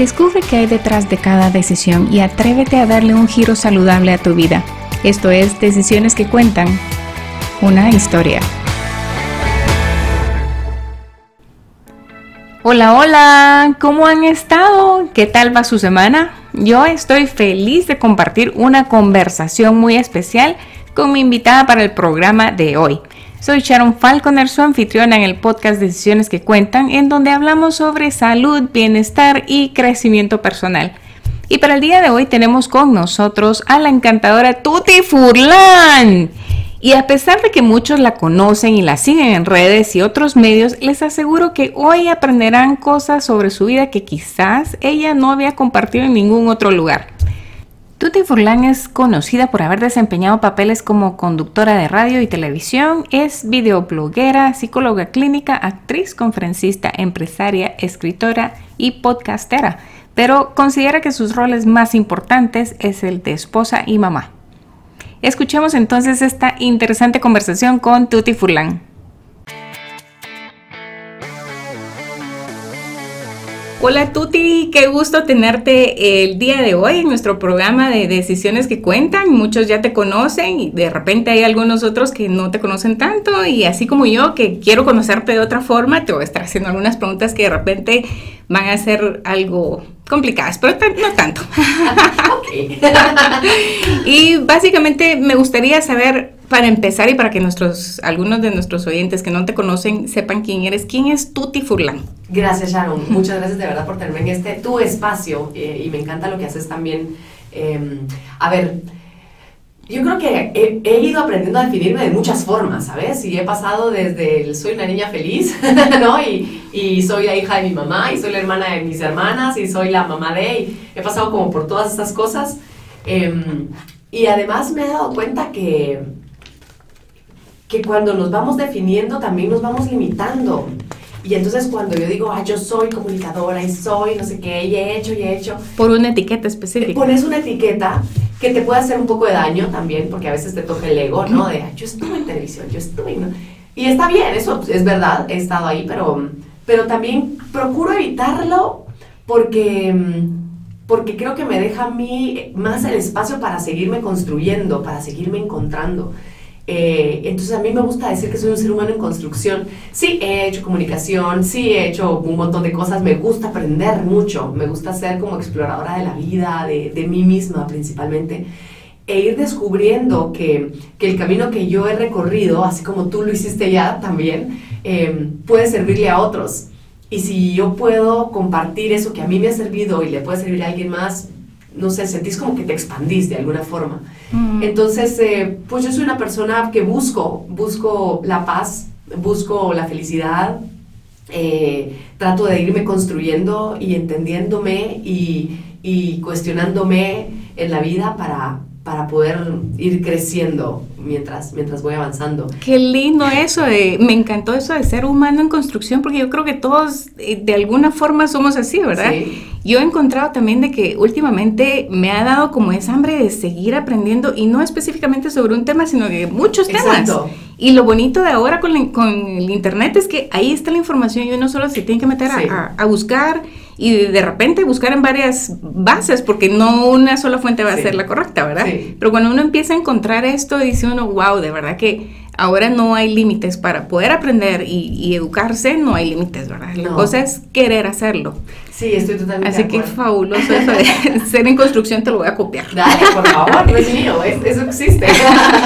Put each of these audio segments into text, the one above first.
Descubre qué hay detrás de cada decisión y atrévete a darle un giro saludable a tu vida. Esto es Decisiones que Cuentan, una historia. Hola, hola, ¿cómo han estado? ¿Qué tal va su semana? Yo estoy feliz de compartir una conversación muy especial con mi invitada para el programa de hoy. Soy Sharon Falconer, su anfitriona en el podcast Decisiones que Cuentan, en donde hablamos sobre salud, bienestar y crecimiento personal. Y para el día de hoy tenemos con nosotros a la encantadora Tuti Furlan. Y a pesar de que muchos la conocen y la siguen en redes y otros medios, les aseguro que hoy aprenderán cosas sobre su vida que quizás ella no había compartido en ningún otro lugar. Tuti Furlan es conocida por haber desempeñado papeles como conductora de radio y televisión, es videobloguera, psicóloga clínica, actriz, conferencista, empresaria, escritora y podcastera, pero considera que sus roles más importantes es el de esposa y mamá. Escuchemos entonces esta interesante conversación con Tuti Furlan. Hola Tuti, qué gusto tenerte el día de hoy en nuestro programa de Decisiones que Cuentan. Muchos ya te conocen y de repente hay algunos otros que no te conocen tanto y así como yo que quiero conocerte de otra forma, te voy a estar haciendo algunas preguntas que de repente van a ser algo complicadas, pero no tanto. y básicamente me gustaría saber para empezar y para que nuestros, algunos de nuestros oyentes que no te conocen sepan quién eres, ¿quién es Tuti Furlan? Gracias Sharon, muchas gracias de verdad por tenerme en este tu espacio eh, y me encanta lo que haces también. Em, a ver, yo creo que he, ido aprendiendo a definirme de muchas formas, ¿sabes? Y he pasado desde el soy una niña feliz, ¿no? Y, soy la hija de mi mamá, y soy la hermana de mis hermanas, y soy la mamá de, y he pasado como por todas estas cosas. Em, y además me he dado cuenta que que cuando nos vamos definiendo también nos vamos limitando. Y entonces cuando yo digo, ah, yo soy comunicadora y soy no sé qué, y he hecho y he hecho. Por una etiqueta específica. Pones una etiqueta que te puede hacer un poco de daño también, porque a veces te toca el ego, ¿no? De, yo estuve en televisión, yo estuve. ¿no? Y está bien, eso es verdad, he estado ahí, pero, pero también procuro evitarlo porque, porque creo que me deja a mí más el espacio para seguirme construyendo, para seguirme encontrando. Eh, entonces a mí me gusta decir que soy un ser humano en construcción. Sí, he hecho comunicación, sí he hecho un montón de cosas, me gusta aprender mucho, me gusta ser como exploradora de la vida, de, de mí misma principalmente, e ir descubriendo que, que, el camino que yo he recorrido, así como tú lo hiciste ya también, eh, puede servirle a otros. Y si yo puedo compartir eso que a mí me ha servido y le puede servir a alguien más, no sé, sentís como que te expandís de alguna forma. Mm. Entonces, eh, pues yo soy una persona que busco, busco la paz, busco la felicidad, eh, trato de irme construyendo y entendiéndome y, y cuestionándome en la vida para, para poder ir creciendo mientras, mientras voy avanzando. Qué lindo eso, de, me encantó eso de ser humano en construcción, porque yo creo que todos eh, de alguna forma somos así, ¿verdad? Yo he encontrado también de que últimamente me ha dado como esa hambre de seguir aprendiendo y no específicamente sobre un tema, sino de muchos temas. Y lo bonito de ahora con, con, el Internet es que ahí está la información y uno solo se tiene que meter a, a buscar y de repente buscar en varias bases, porque no una sola fuente va a ser la correcta, ¿verdad? Pero cuando uno empieza a encontrar esto, dice uno, wow, de verdad que ahora no hay límites para poder aprender y, educarse, no hay límites, ¿verdad? La cosa es querer hacerlo. Sí, estoy totalmente Así que es fabuloso eso de ser en construcción, te lo voy a copiar. Dale, por favor, no es mío, eso existe.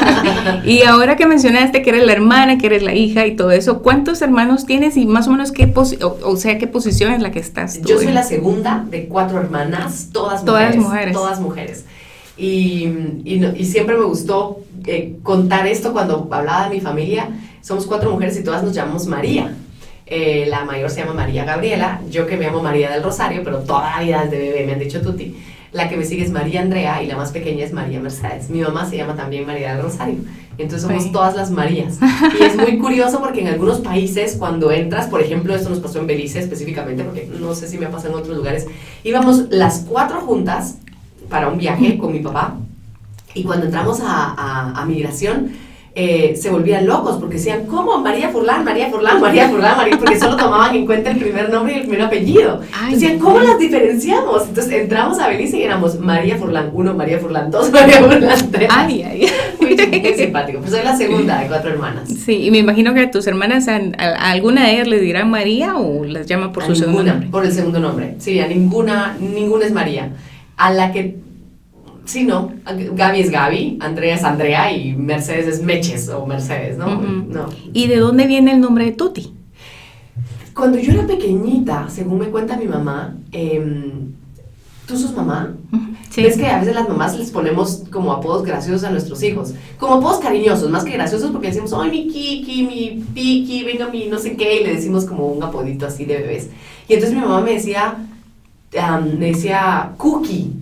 y ahora que mencionaste que eres la hermana, que eres la hija y todo eso, ¿cuántos hermanos tienes y más o menos qué, o, sea, qué posición es la que estás tú? Yo soy la segunda de cuatro hermanas, todas mujeres. Todas mujeres. Todas mujeres. Y, y, siempre me gustó eh, contar esto cuando hablaba de mi familia. Somos cuatro mujeres y todas nos llamamos María. Eh, la mayor se llama María Gabriela, yo que me llamo María del Rosario, pero toda la vida desde bebé me han dicho Tuti. La que me sigue es María Andrea y la más pequeña es María Mercedes. Mi mamá se llama también María del Rosario. Entonces somos todas las Marías. Y es muy curioso porque en algunos países cuando entras, por ejemplo, esto nos pasó en Belice específicamente, porque no sé si me ha pasado en otros lugares, íbamos las cuatro juntas para un viaje con mi papá y cuando entramos a, a, a migración, eh, se volvían locos porque decían, ¿cómo? María Furlán, María Furlán, María Furlán, María, porque solo tomaban en cuenta el primer nombre y el primer apellido. decían, ¿cómo las diferenciamos? Entonces entramos a Belice y éramos María Furlán 1, María Furlán 2, María Furlán 3. Ay, ay. Muy, simpático. Pues soy la segunda de cuatro hermanas. Sí, y me imagino que a tus hermanas, a, alguna de ellas le dirán María o las llama por su segundo nombre? Por el segundo nombre. Sí, a ninguna, ninguna es María. A la que sí, no. Gaby es Gaby, Andrea es Andrea y Mercedes es Meches o Mercedes, ¿no? no. ¿Y de dónde viene el nombre de Tuti? Cuando yo era pequeñita, según me cuenta mi mamá, em, ¿tú sos mamá? Sí. Ves que a veces las mamás les ponemos como apodos graciosos a nuestros hijos. Como apodos cariñosos, más que graciosos, porque decimos, ay, mi Kiki, mi Piki, venga mi no sé qué, y le decimos como un apodito así de bebés. Y entonces mi mamá me decía, me decía Cookie.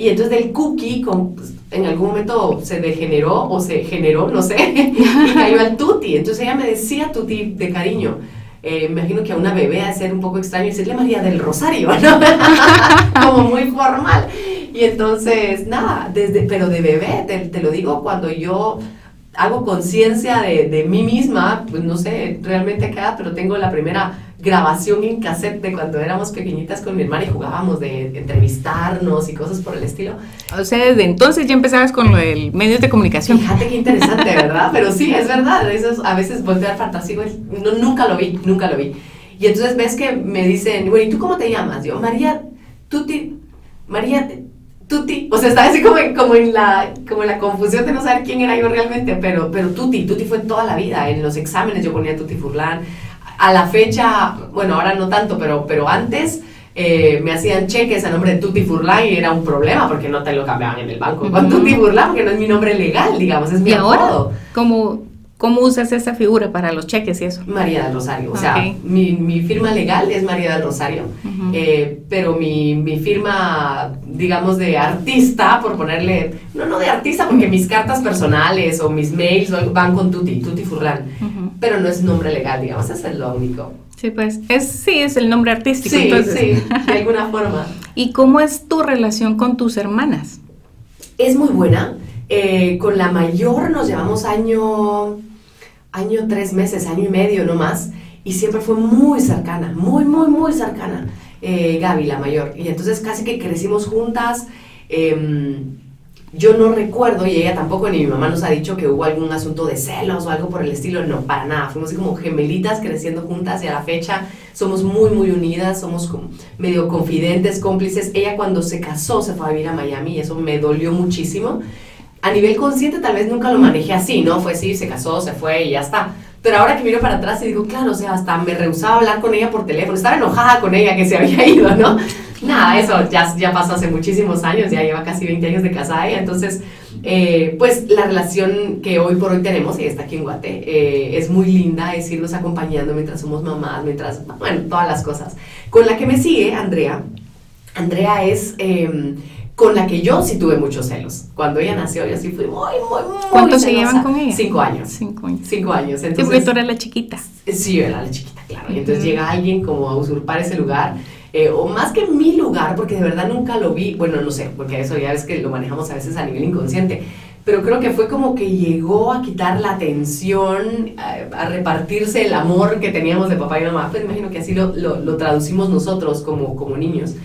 Y entonces del cookie con, pues, en algún momento se degeneró o se generó, no sé, y cayó al tuti. Entonces ella me decía tuti de cariño. Eh, imagino que a una bebé a ser un poco extraño decirle María del Rosario, ¿no? Como muy formal. Y entonces, nada, desde, pero de bebé, te, te lo digo, cuando yo hago conciencia de, de, mí misma, pues no sé realmente acá, pero tengo la primera grabación en cassette de cuando éramos pequeñitas con mi hermana y jugábamos de, entrevistarnos y cosas por el estilo. O sea, desde entonces ya empezabas con lo del medios de comunicación. Fíjate qué interesante, ¿verdad? Pero sí, es verdad. Eso a veces voltear fantástico, no, nunca lo vi, nunca lo vi. Y entonces ves que me dicen, bueno, ¿y tú cómo te llamas? Yo, María, Tuti, María, Tuti. O sea, estaba así como, como, en la, como en la confusión de no saber quién era yo realmente, pero, pero Tuti, Tuti fue toda la vida. En los exámenes yo ponía Tuti Furlan a la fecha, bueno, ahora no tanto, pero, pero antes eh, me hacían cheques a nombre de Tutti Furlan y era un problema porque no te lo cambiaban en el banco. Con Tutti Furlan, porque no es mi nombre legal, digamos, es mi ¿Y ahora? ¿Cómo, ¿Cómo usas esa figura para los cheques y eso? María del Rosario. O sea, mi, mi, firma legal es María del Rosario, eh, pero mi, mi, firma, digamos, de artista, por ponerle, no, no de artista, porque mis cartas personales o mis mails van con Tutti, Tutti Furlan pero no es nombre legal, digamos, es lo único. Sí, pues, es, sí, es el nombre artístico. Sí, sí, de alguna forma. ¿Y cómo es tu relación con tus hermanas? Es muy buena. Eh, con la mayor nos llevamos año, año, tres meses, año y medio no más, y siempre fue muy cercana, muy, muy, muy cercana, eh, Gaby, la mayor. Y entonces casi que crecimos juntas. Eh, yo no recuerdo, y ella tampoco, ni mi mamá nos ha dicho que hubo algún asunto de celos o algo por el estilo, no, para nada. Fuimos como gemelitas creciendo juntas y a la fecha somos muy, muy unidas, somos como medio confidentes, cómplices. Ella cuando se casó se fue a vivir a Miami y eso me dolió muchísimo. A nivel consciente tal vez nunca lo manejé así, ¿no? Fue sí, se casó, se fue y ya está. Pero ahora que miro para atrás y digo, claro, o sea, hasta me rehusaba hablar con ella por teléfono, estaba enojada con ella que se había ido, ¿no? Nada, eso ya, ya pasó hace muchísimos años, ya lleva casi 20 años de casada ella, entonces, eh, pues la relación que hoy por hoy tenemos, y está aquí en Guate, eh, es muy linda, es irnos acompañando mientras somos mamás, mientras, bueno, todas las cosas. Con la que me sigue, Andrea, Andrea es... Em, con la que yo sí tuve muchos celos. Cuando ella nació, yo sí fui muy, muy, muy ¿Cuánto se llevan con ella? Cinco años. Cinco años. Cinco años. Entonces, porque tú eras la chiquita. Sí, yo era la chiquita, claro. Y entonces llega alguien como a usurpar ese lugar eh, o más que mi lugar, porque de verdad nunca lo vi, bueno, no sé, porque eso ya es que lo manejamos a veces a nivel inconsciente, pero creo que fue como que llegó a quitar la atención, a, repartirse el amor que teníamos de papá y mamá, pues imagino que así lo, lo, traducimos nosotros como, como niños.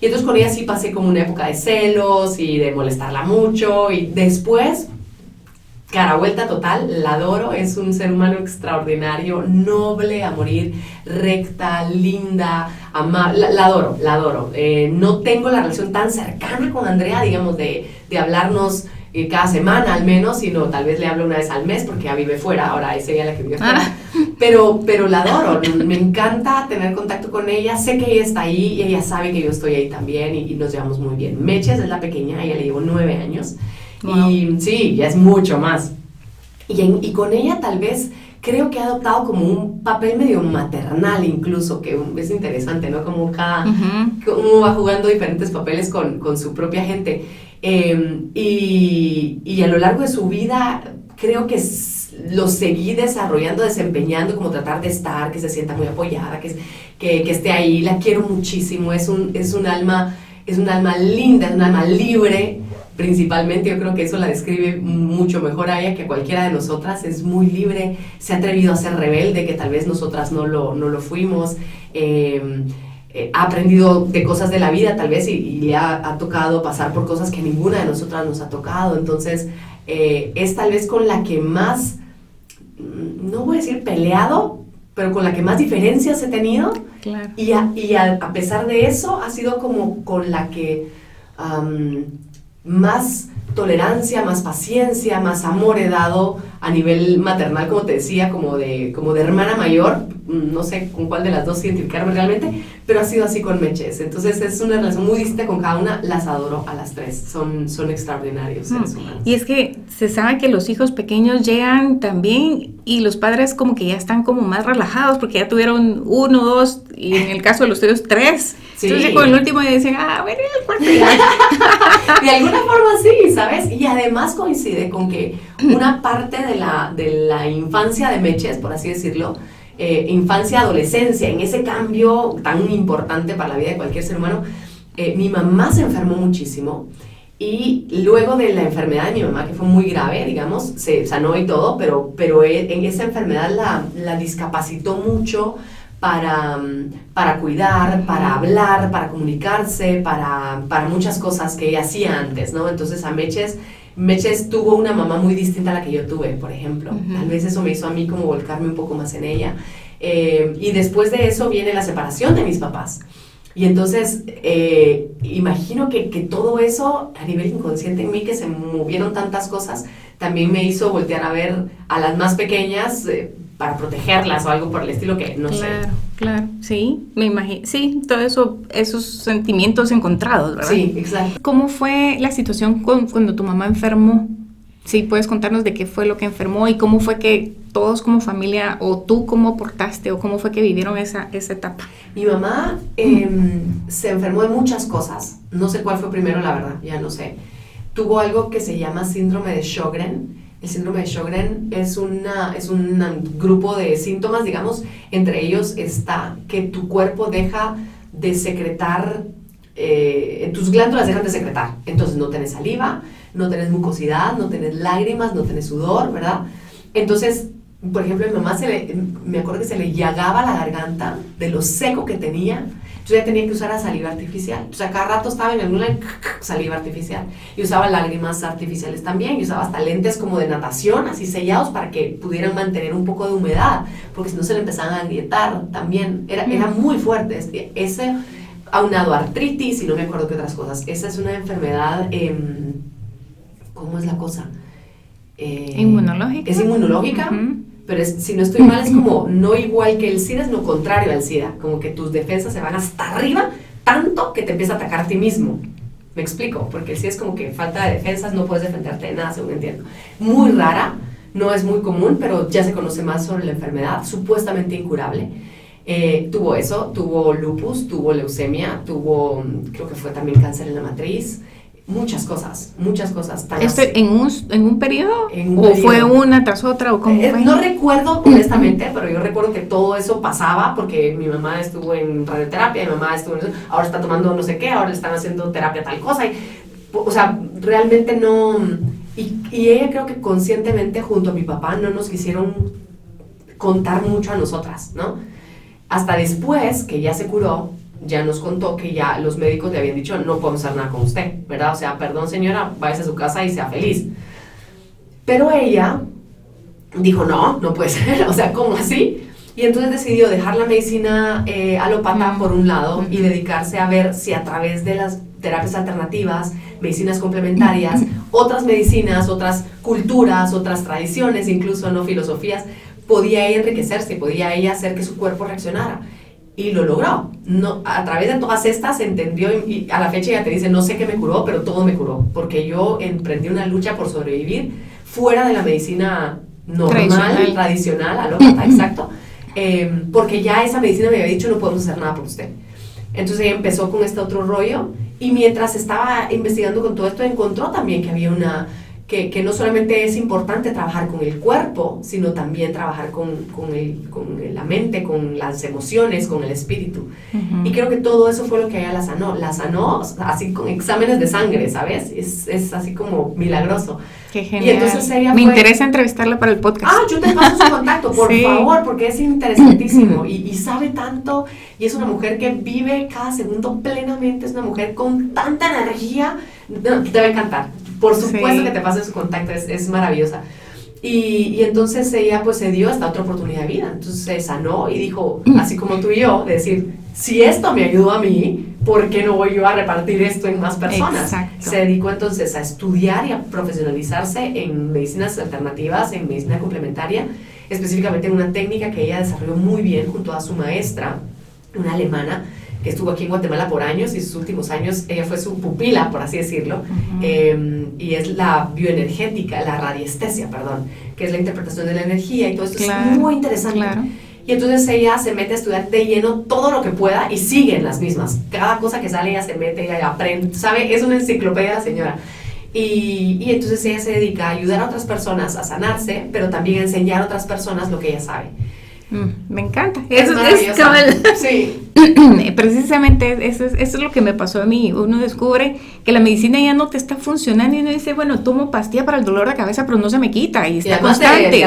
Y entonces con ella sí pasé como una época de celos y de molestarla mucho y después cara vuelta total, la adoro, es un ser humano extraordinario, noble a morir, recta, linda, amable, la, adoro, la adoro. Eh, no tengo la relación tan cercana con Andrea, digamos, de, de hablarnos eh, cada semana al menos, sino tal vez le hablo una vez al mes porque ya vive fuera, ahora es ella la que vive fuera. Ah. Pero, pero la adoro, me encanta tener contacto con ella, sé que ella está ahí y ella sabe que yo estoy ahí también y, y nos llevamos muy bien. Meches es la pequeña, ella le llevo nueve años. Y sí, ya es mucho más. Y, y con ella tal vez creo que ha adoptado como un papel medio maternal incluso, que es interesante, ¿no? Como cada, uno va jugando diferentes papeles con, con su propia gente. Em, y, y, a lo largo de su vida creo que lo seguí desarrollando, desempeñando, como tratar de estar, que se sienta muy apoyada, que, que, que esté ahí. La quiero muchísimo, es un, es un alma, es un alma linda, es un alma libre principalmente. Yo creo que eso la describe mucho mejor a ella que cualquiera de nosotras, es muy libre, se ha atrevido a ser rebelde, que tal vez nosotras no lo, no lo fuimos, eh, eh, ha aprendido de cosas de la vida tal vez y, le ha, tocado pasar por cosas que ninguna de nosotras nos ha tocado, entonces eh, es tal vez con la que más, mm, no voy a decir peleado, pero con la que más diferencias he tenido. Y, a, y a, pesar de eso, ha sido como con la que más tolerancia, más paciencia, más amor he dado a nivel maternal, como te decía, como de, como de hermana mayor, no sé con cuál de las dos identificarme realmente, pero ha sido así con Meches. Entonces es una relación muy distinta con cada una, las adoro a las tres, son, son extraordinarios seres mm. humanos. Y es que se sabe que los hijos pequeños llegan también y los padres como que ya están como más relajados porque ya tuvieron uno, dos y en el caso de los tuyos tres. Entonces con el último ya dicen, ah, bueno, el cuarto De alguna forma sí, ¿sabes? Y además coincide con que una parte de la, de la infancia de Meches, por así decirlo, eh, infancia, adolescencia, en ese cambio tan importante para la vida de cualquier ser humano, eh, mi mamá se enfermó muchísimo y luego de la enfermedad de mi mamá, que fue muy grave, digamos, se sanó y todo, pero, pero e, en esa enfermedad la, la discapacitó mucho para, para cuidar, para hablar, para comunicarse, para, para muchas cosas que ella hacía antes, ¿no? Entonces a Meches Meches tuvo una mamá muy distinta a la que yo tuve, por ejemplo. Tal vez eso me hizo a mí como volcarme un poco más en ella. Eh, y después de eso viene la separación de mis papás. Y entonces, eh, imagino que, que, todo eso, a nivel inconsciente en mí, que se movieron tantas cosas, también me hizo voltear a ver a las más pequeñas eh, para protegerlas o algo por el estilo que no sé. Claro, claro, sí, me imagino, sí, todo eso, esos sentimientos encontrados, ¿verdad? Sí, exacto. ¿Cómo fue la situación cuando tu mamá enfermó? Sí, puedes contarnos de qué fue lo que enfermó y cómo fue que todos como familia o tú cómo aportaste o cómo fue que vivieron esa, esa etapa. Mi mamá em, se enfermó de muchas cosas, no sé cuál fue primero, la verdad, ya no sé. Tuvo algo que se llama síndrome de Sjögren, el síndrome de Sjögren es, una, es un grupo de síntomas, digamos, entre ellos está que tu cuerpo deja de secretar, eh, tus glándulas dejan de secretar, entonces no tienes saliva, no tienes mucosidad, no tienes lágrimas, no tienes sudor, ¿verdad? Entonces, por ejemplo, mi mamá se me acuerdo que se le llagaba la garganta de lo seco que tenía yo ya tenía que usar la saliva artificial. O sea, cada rato estaba en alguna saliva artificial. Y usaba lágrimas artificiales también. Y usaba hasta lentes como de natación, así sellados, para que pudieran mantener un poco de humedad. Porque si no se le empezaban a agrietar también. Era, era muy fuerte. Este, ese, aunado a artritis y no me acuerdo qué otras cosas. Esa es una enfermedad. Em, ¿Cómo es la cosa? Eh, inmunológica. Es inmunológica pero si no estoy mal es como no igual que el SIDA, es lo contrario al SIDA, como que tus defensas se van hasta arriba tanto que te empieza a atacar a ti mismo. Me explico, porque el SIDA es como que falta de defensas, no puedes defenderte de nada, según entiendo. Muy rara, no es muy común, pero ya se conoce más sobre la enfermedad, supuestamente incurable. Eh, tuvo eso, tuvo lupus, tuvo leucemia, tuvo, creo que fue también cáncer en la matriz, muchas cosas, muchas cosas. ¿Esto en un, en un periodo? ¿O fue una tras otra? ¿o cómo eh, No recuerdo honestamente, pero yo recuerdo que todo eso pasaba porque mi mamá estuvo en radioterapia, mi mamá estuvo en ahora está tomando no sé qué, ahora le están haciendo terapia tal cosa. Y, o sea, realmente no... Y, y ella creo que conscientemente junto a mi papá no nos quisieron contar mucho a nosotras, ¿no? Hasta después que ya se curó, ya nos contó que ya los médicos le habían dicho, no podemos hacer nada con usted, ¿verdad? O sea, perdón señora, váyase a su casa y sea feliz. Pero ella dijo, no, no puede ser, o sea, ¿cómo así? Y entonces decidió dejar la medicina eh, alopata por un lado y dedicarse a ver si a través de las terapias alternativas, medicinas complementarias, otras medicinas, otras culturas, otras tradiciones, incluso no filosofías, podía ella enriquecerse, podía ella hacer que su cuerpo reaccionara y lo logró. No, a través de todas estas entendió y, a la fecha ya te dice, no sé qué me curó, pero todo me curó, porque yo emprendí una lucha por sobrevivir fuera de la medicina normal, tradicional, alópata, exacto, em, porque ya esa medicina me había dicho, no podemos hacer nada por usted. Entonces ella empezó con este otro rollo y mientras estaba investigando con todo esto encontró también que había una que, que, no solamente es importante trabajar con el cuerpo, sino también trabajar con, con, el, con la mente, con las emociones, con el espíritu. Y creo que todo eso fue lo que ella la sanó. La sanó así con exámenes de sangre, ¿sabes? Es, es así como milagroso. Qué genial. Y entonces ella Me interesa entrevistarla para el podcast. Ah, yo te paso su contacto, por favor, porque es interesantísimo y, y, sabe tanto. Y es una mujer que vive cada segundo plenamente. Es una mujer con tanta energía. te va a encantar. Por supuesto que te pase su contacto, es, es maravillosa. Y, y, entonces ella pues se dio esta otra oportunidad de vida. Entonces se sanó y dijo, así como tú y yo, de decir, si esto me ayudó a mí, ¿por qué no voy yo a repartir esto en más personas? Se dedicó entonces a estudiar y a profesionalizarse en medicinas alternativas, en medicina complementaria, específicamente en una técnica que ella desarrolló muy bien junto a su maestra, una alemana, que estuvo aquí en Guatemala por años y sus últimos años ella fue su pupila, por así decirlo, em, y es la bioenergética, la radiestesia, perdón, que es la interpretación de la energía y todo esto es muy interesante. Y entonces ella se mete a estudiar de lleno todo lo que pueda y sigue en las mismas. Cada cosa que sale ella se mete, y aprende, ¿sabe? Es una enciclopedia la señora. Y, y, entonces ella se dedica a ayudar a otras personas a sanarse, pero también a enseñar a otras personas lo que ella sabe. Mm, me encanta. Eso es, Sí. Precisamente eso es, eso es lo que me pasó a mí. Uno descubre que la medicina ya no te está funcionando y uno dice, bueno, tomo pastilla para el dolor de cabeza, pero no se me quita y está constante.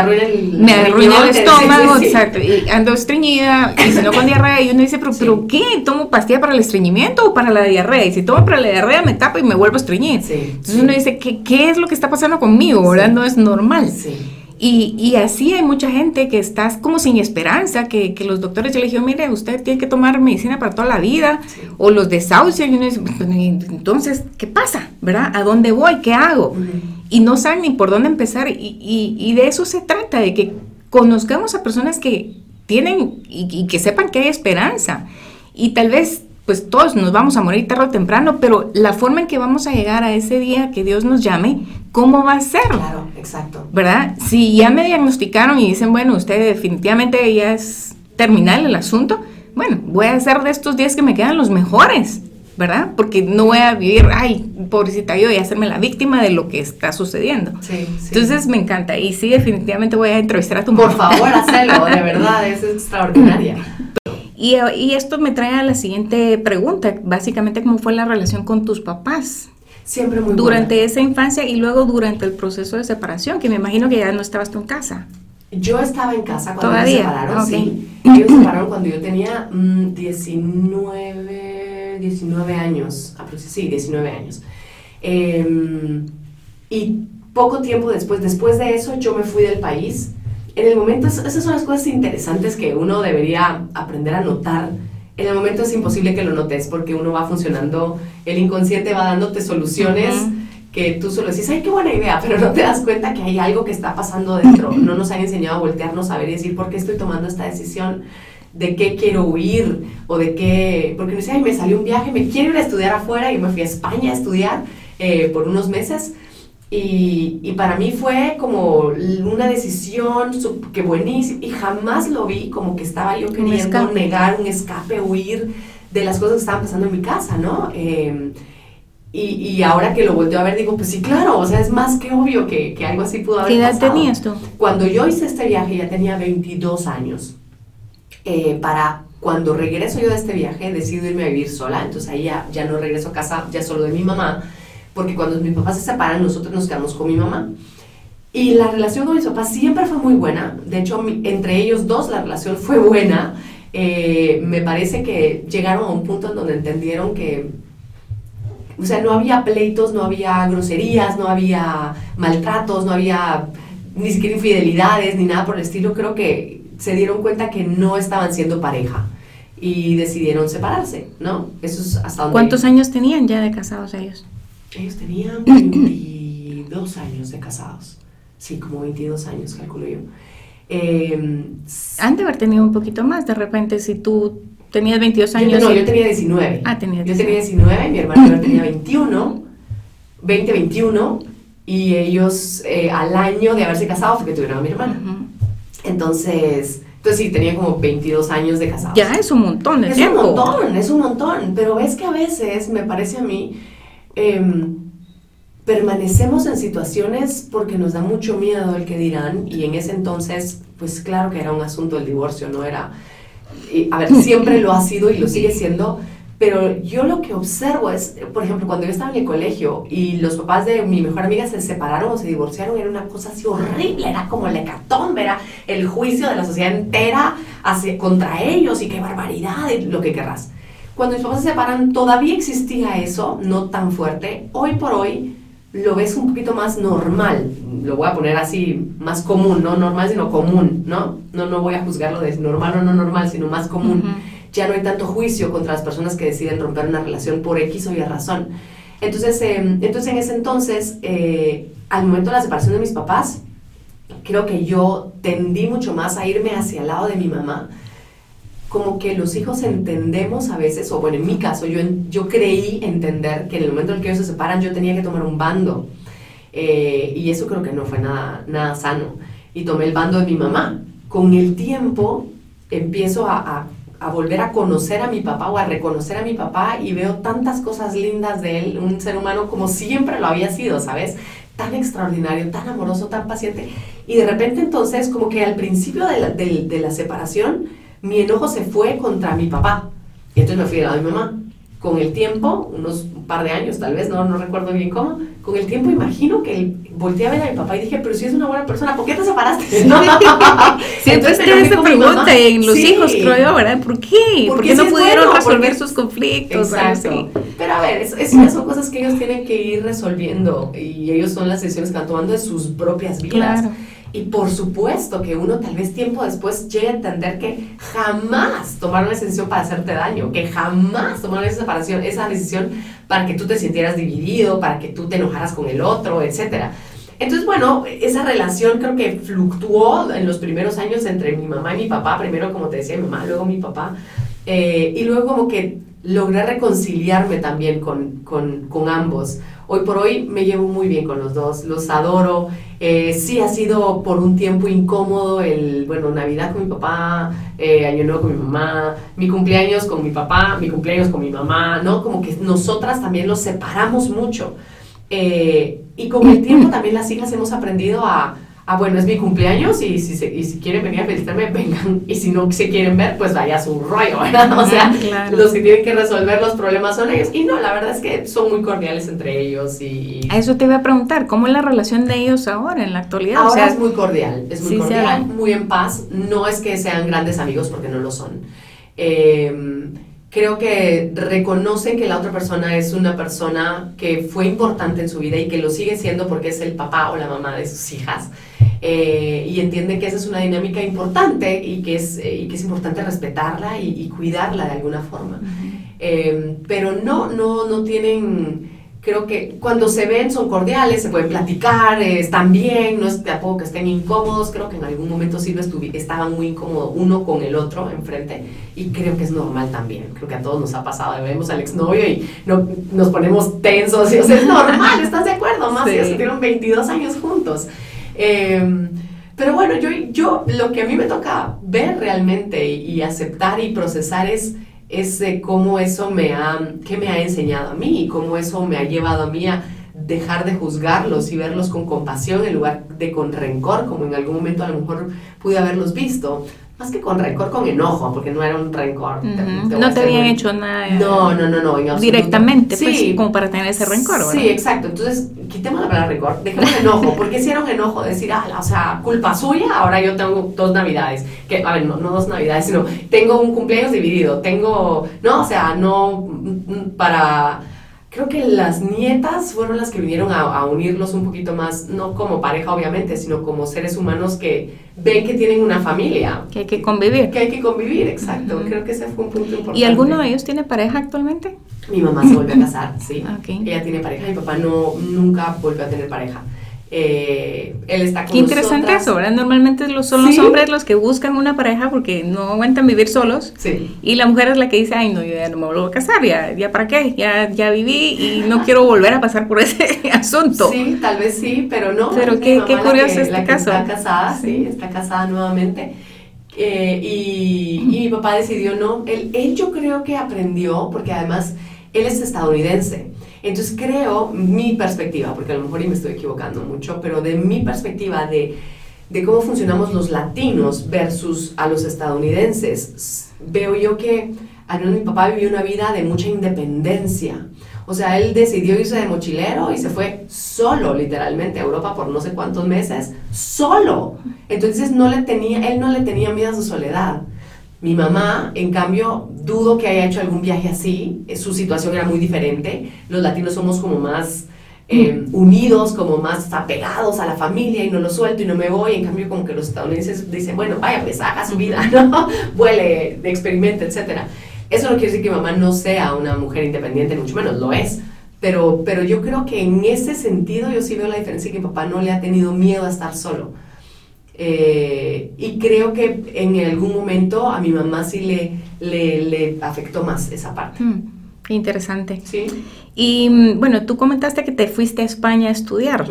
me arruina el estómago, exacto. Y ando estreñida y si no con diarrea y uno dice, pero, pero ¿qué? ¿Tomo pastilla para el estreñimiento o para la diarrea? Y si tomo para la diarrea me tapo y me vuelvo a estreñir. Entonces uno dice, ¿qué, ¿qué es lo que está pasando conmigo? ¿Verdad? No es normal. Sí. Y, y, así hay mucha gente que está como sin esperanza, que, que, los doctores le dijeron, mire, usted tiene que tomar medicina para toda la vida, o los desahucian, y uno dice, entonces, ¿qué pasa? ¿Verdad? ¿A dónde voy? ¿Qué hago? Y no saben ni por dónde empezar, y, y, y, de eso se trata, de que conozcamos a personas que tienen y, que sepan que hay esperanza. Y tal vez pues todos nos vamos a morir tarde o temprano, pero la forma en que vamos a llegar a ese día que Dios nos llame, ¿cómo va a ser? Claro, exacto. ¿Verdad? Si ya me diagnosticaron y dicen, bueno, usted definitivamente ya es terminal el asunto, bueno, voy a hacer de estos días que me quedan los mejores, ¿verdad? Porque no voy a vivir, ay, pobrecita yo, y hacerme la víctima de lo que está sucediendo. Sí, sí. Entonces me encanta y sí, definitivamente voy a entrevistar a tu Por favor, hazlo, de verdad, es extraordinaria. Y, esto me trae a la siguiente pregunta, básicamente cómo fue la relación con tus papás. Siempre muy Durante esa infancia y luego durante el proceso de separación, que me imagino que ya no estabas tú en casa. Yo estaba en casa cuando ¿Todavía? se separaron, sí. Ellos se separaron cuando yo tenía 19, mm, 19 años, sí, 19 años. Em, y poco tiempo después, después de eso, yo me fui del país en el momento, esas son las cosas interesantes que uno debería aprender a notar. En el momento es imposible que lo notes porque uno va funcionando, el inconsciente va dándote soluciones que tú solo dices, ay, qué buena idea, pero no te das cuenta que hay algo que está pasando dentro. No nos han enseñado a voltearnos a ver y decir, ¿por qué estoy tomando esta decisión? ¿De qué quiero huir? ¿O de qué? Porque no dice, ay, me salió un viaje, me quiero ir a estudiar afuera y me fui a España a estudiar eh, por unos meses y, y, para mí fue como una decisión que buenísima y jamás lo vi como que estaba yo queriendo negar un escape, huir de las cosas que estaban pasando en mi casa, ¿no? Em, y, y, ahora que lo volteo a ver digo, pues sí, claro, o sea, es más que obvio que, que algo así pudo haber pasado. ¿Qué edad tenías tú? Cuando yo hice este viaje ya tenía 22 años. Eh, para cuando regreso yo de este viaje decido irme a vivir sola, entonces ahí ya, ya no regreso a casa, ya solo de mi mamá porque cuando mis papás se separan, nosotros nos quedamos con mi mamá. Y la relación con mis papás siempre fue muy buena. De hecho, entre ellos dos la relación fue buena. Eh, me parece que llegaron a un punto en donde entendieron que, o sea, no había pleitos, no había groserías, no había maltratos, no había ni siquiera infidelidades, ni nada por el estilo. Creo que se dieron cuenta que no estaban siendo pareja y decidieron separarse, ¿no? Eso es hasta donde... ¿Cuántos años tenían ya de casados ellos? Ellos tenían 22 años de casados. Sí, como 22 años, calculo yo. Eh, Han de haber tenido un poquito más, de repente, si tú tenías 22 años. no, yo tenía 19. Ah, tenías Yo tenía 19, mi hermano tenía 21, 20, 21, y ellos eh, al año de haberse casado fue que tuvieron a mi hermana. Entonces, entonces sí, tenía como 22 años de casados. Ya es un montón de es tiempo. Es un montón, es un montón, pero es que a veces me parece a mí Em, permanecemos en situaciones porque nos da mucho miedo el que dirán y en ese entonces, pues claro que era un asunto del divorcio, no era... a ver, siempre lo ha sido y lo sigue siendo, pero yo lo que observo es, por ejemplo, cuando yo estaba en el colegio y los papás de mi mejor amiga se separaron o se divorciaron, era una cosa así horrible, era como el hecatombe, era el juicio de la sociedad entera contra ellos y qué barbaridad, lo que querrás. Cuando mis papás se separan, todavía existía eso, no tan fuerte. Hoy por hoy lo ves un poquito más normal, lo voy a poner así, más común, no normal, sino común, ¿no? No, no voy a juzgarlo de normal o no normal, sino más común ya no hay tanto juicio contra las personas que deciden romper una relación por X o Y razón. Entonces, em, entonces en ese entonces, eh, al momento de la separación de mis papás, creo que yo tendí mucho más a irme hacia el lado de mi mamá. Como que los hijos entendemos a veces, o bueno, en mi caso, yo, yo creí entender que en el momento en el que ellos se separan yo tenía que tomar un bando. Eh, y eso creo que no fue nada, nada sano. Y tomé el bando de mi mamá. Con el tiempo empiezo a a volver a conocer a mi papá o a reconocer a mi papá y veo tantas cosas lindas de él, un ser humano como siempre lo había sido, ¿sabes? Tan extraordinario, tan amoroso, tan paciente. Y de repente entonces, como que al principio de la, de, la separación, mi enojo se fue contra mi papá. Y entonces me fui a lado de mi mamá con el tiempo, unos par de años tal vez, no, no recuerdo bien cómo, con el tiempo imagino que volteé a ver a mi papá y dije, pero si es una buena persona, ¿por qué te separaste? Siempre está esa pregunta en los hijos, creo yo, ¿verdad? ¿Por qué? ¿Por, qué no pudieron resolver sus conflictos? Exacto. Pero a ver, esas son cosas que ellos tienen que ir resolviendo y ellos son las decisiones que están tomando de sus propias vidas. Claro. Y por supuesto que uno tal vez tiempo después llegue a entender que jamás tomaron esa decisión para hacerte daño, que jamás tomaron esa separación, esa decisión para que tú te sintieras dividido, para que tú te enojaras con el otro, etc. Entonces, bueno, esa relación creo que fluctuó en los primeros años entre mi mamá y mi papá, primero como te decía mi mamá, luego mi papá, eh, y luego como que logré reconciliarme también con, con, con ambos. Hoy por hoy me llevo muy bien con los dos, los adoro. Eh, sí ha sido por un tiempo incómodo el, bueno, Navidad con mi papá, eh, Año Nuevo con mi mamá, mi cumpleaños con mi papá, mi cumpleaños con mi mamá, ¿no? Como que nosotras también los separamos mucho. Eh, y con el tiempo también las hijas hemos aprendido a, ah, bueno, es mi cumpleaños y si, y si quieren venir a felicitarme, vengan. Y si no se quieren ver, pues vaya a su rollo, ¿verdad? O sea, los que tienen que resolver los problemas son ellos. Y no, la verdad es que son muy cordiales entre ellos. y A eso te iba a preguntar, ¿cómo es la relación de ellos ahora, en la actualidad? Ahora es muy cordial, es muy cordial, muy en paz. No es que sean grandes amigos porque no lo son. Eh, creo que reconocen que la otra persona es una persona que fue importante en su vida y que lo sigue siendo porque es el papá o la mamá de sus hijas. Eh, y entienden que esa es una dinámica importante y que es, eh, y que es importante respetarla y, cuidarla de alguna forma. Eh, pero no, no, no tienen creo que cuando se ven son cordiales, se pueden platicar, están bien, no es tampoco que estén incómodos, creo que en algún momento sí estaban muy incómodos uno con el otro enfrente y creo que es normal también, creo que a todos nos ha pasado, vemos al exnovio y no, nos ponemos tensos y o sea, es normal, ¿estás de acuerdo? Más sí. ellos tuvieron 22 años juntos. Em, pero bueno, yo, yo lo que a mí me toca ver realmente y aceptar y procesar es es cómo eso me ha, qué me ha enseñado a mí y cómo eso me ha llevado a mí a dejar de juzgarlos y verlos con compasión en lugar de con rencor, como en algún momento a lo mejor pude haberlos visto más que con rencor, con enojo, porque no era un rencor. no te habían hecho nada. No, no, no, no. Directamente, pues, como para tener ese rencor, ¿verdad? Sí, exacto. Entonces, quitemos la palabra rencor, dejemos enojo, porque si era un enojo, decir, ah, o sea, culpa suya, ahora yo tengo dos navidades, que, a ver, no, no dos navidades, sino tengo un cumpleaños dividido, tengo, no, o sea, no, para creo que las nietas fueron las que vinieron a, unirlos un poquito más, no como pareja obviamente, sino como seres humanos que ven que tienen una familia. Que hay que convivir. Que hay que convivir, exacto. Creo que ese fue un punto importante. ¿Y alguno de ellos tiene pareja actualmente? Mi mamá se volvió a casar, sí. Ella tiene pareja, mi papá no, nunca volvió a tener pareja. Eh, él está con Qué interesante eso, ¿verdad? Normalmente son los hombres los que buscan una pareja porque no aguantan vivir solos. Sí. Y la mujer es la que dice, ay, no, yo ya no me vuelvo a casar, ya, ya para qué, ya, ya viví y no quiero volver a pasar por ese asunto. Sí, tal vez sí, pero no. Pero qué, qué curioso este caso. Está casada, sí, está casada nuevamente. Eh, y, y, mi papá decidió no. Él, él yo creo que aprendió, porque además él es estadounidense. Entonces creo, mi perspectiva, porque a lo mejor y me estoy equivocando mucho, pero de mi perspectiva de, de cómo funcionamos los latinos versus a los estadounidenses, veo yo que al menos mi papá vivió una vida de mucha independencia. O sea, él decidió irse de mochilero y se fue solo, literalmente, a Europa por no sé cuántos meses, solo. Entonces no le tenía, él no le tenía miedo a su soledad. Mi mamá, en cambio, dudo que haya hecho algún viaje así. Su situación era muy diferente. Los latinos somos como más eh, unidos, como más apegados a la familia y no lo suelto y no me voy. En cambio, como que los estadounidenses dicen, bueno, vaya, pues haga su vida, ¿no? Vuele, experimente, etc. Eso no quiere decir que mi mamá no sea una mujer independiente, mucho menos, lo es. Pero, pero yo creo que en ese sentido yo sí veo la diferencia que mi papá no le ha tenido miedo a estar solo eh, y creo que en algún momento a mi mamá sí le, le, afectó más esa parte. Mm, interesante. Sí. Y mm, bueno, tú comentaste que te fuiste a España a estudiar.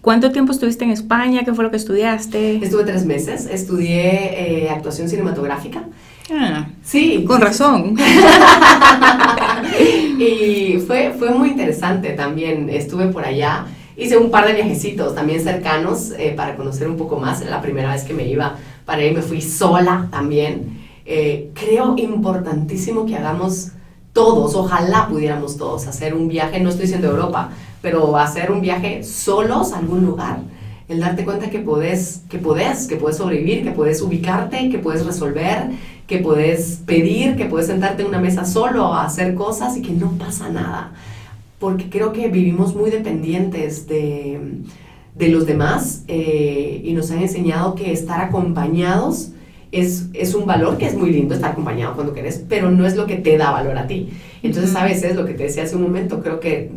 ¿Cuánto tiempo estuviste en España? ¿Qué fue lo que estudiaste? Estuve tres meses. Estudié eh, actuación cinematográfica. Ah, sí. Con razón. y fue, fue muy interesante también. Estuve por allá. Hice un par de viajecitos también cercanos eh, para conocer un poco más. La primera vez que me iba para ahí, me fui sola también. Eh, creo importantísimo que hagamos todos, ojalá pudiéramos todos hacer un viaje, no estoy diciendo Europa, pero hacer un viaje solos a algún lugar. El darte cuenta que puedes, que puedes, que puedes sobrevivir, que puedes ubicarte, que puedes resolver, que puedes pedir, que puedes sentarte en una mesa solo a hacer cosas y que no pasa nada porque creo que vivimos muy dependientes de, de los demás eh, y nos han enseñado que estar acompañados es, es, un valor que es muy lindo estar acompañado cuando quieres, pero no es lo que te da valor a ti. Entonces, a veces, lo que te decía hace un momento, creo que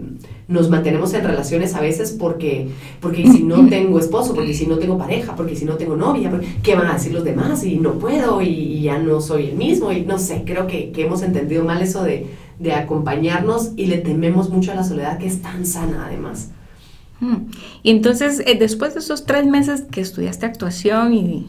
nos mantenemos en relaciones a veces porque, porque si no tengo esposo, porque si no tengo pareja, porque si no tengo novia, ¿qué van a decir los demás? Y no puedo y, ya no soy el mismo y no sé, creo que, que hemos entendido mal eso de de acompañarnos y le tememos mucho a la soledad que es tan sana además. Mm. Y entonces, eh, después de esos tres meses que estudiaste actuación y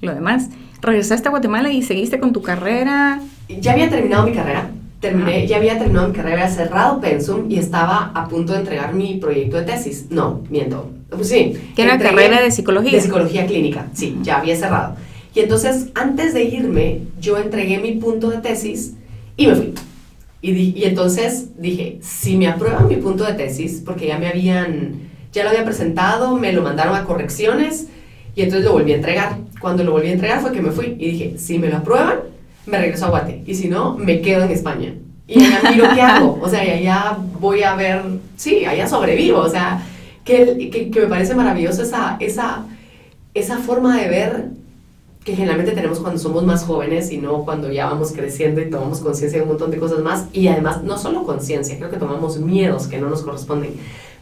lo demás, regresaste a Guatemala y seguiste con tu carrera. Ya había terminado mi carrera, terminé, ya había terminado mi carrera, había cerrado Pensum y estaba a punto de entregar mi proyecto de tesis. No, miento. Pues sí. Que era carrera de psicología. De psicología clínica, sí, ya había cerrado. Y entonces, antes de irme, yo entregué mi punto de tesis y me fui. Y, y, entonces dije, si me aprueban mi punto de tesis, porque ya me habían, ya lo había presentado, me lo mandaron a correcciones y entonces lo volví a entregar. Cuando lo volví a entregar fue que me fui y dije, si me lo aprueban, me regreso a Guate y si no, me quedo en España. Y allá miro qué hago, o sea, y allá voy a ver, sí, allá sobrevivo, o sea, que, que, que me parece maravilloso esa, esa, esa forma de ver que generalmente tenemos cuando somos más jóvenes y no cuando ya vamos creciendo y tomamos conciencia de un montón de cosas más. Y además, no solo conciencia, creo que tomamos miedos que no nos corresponden.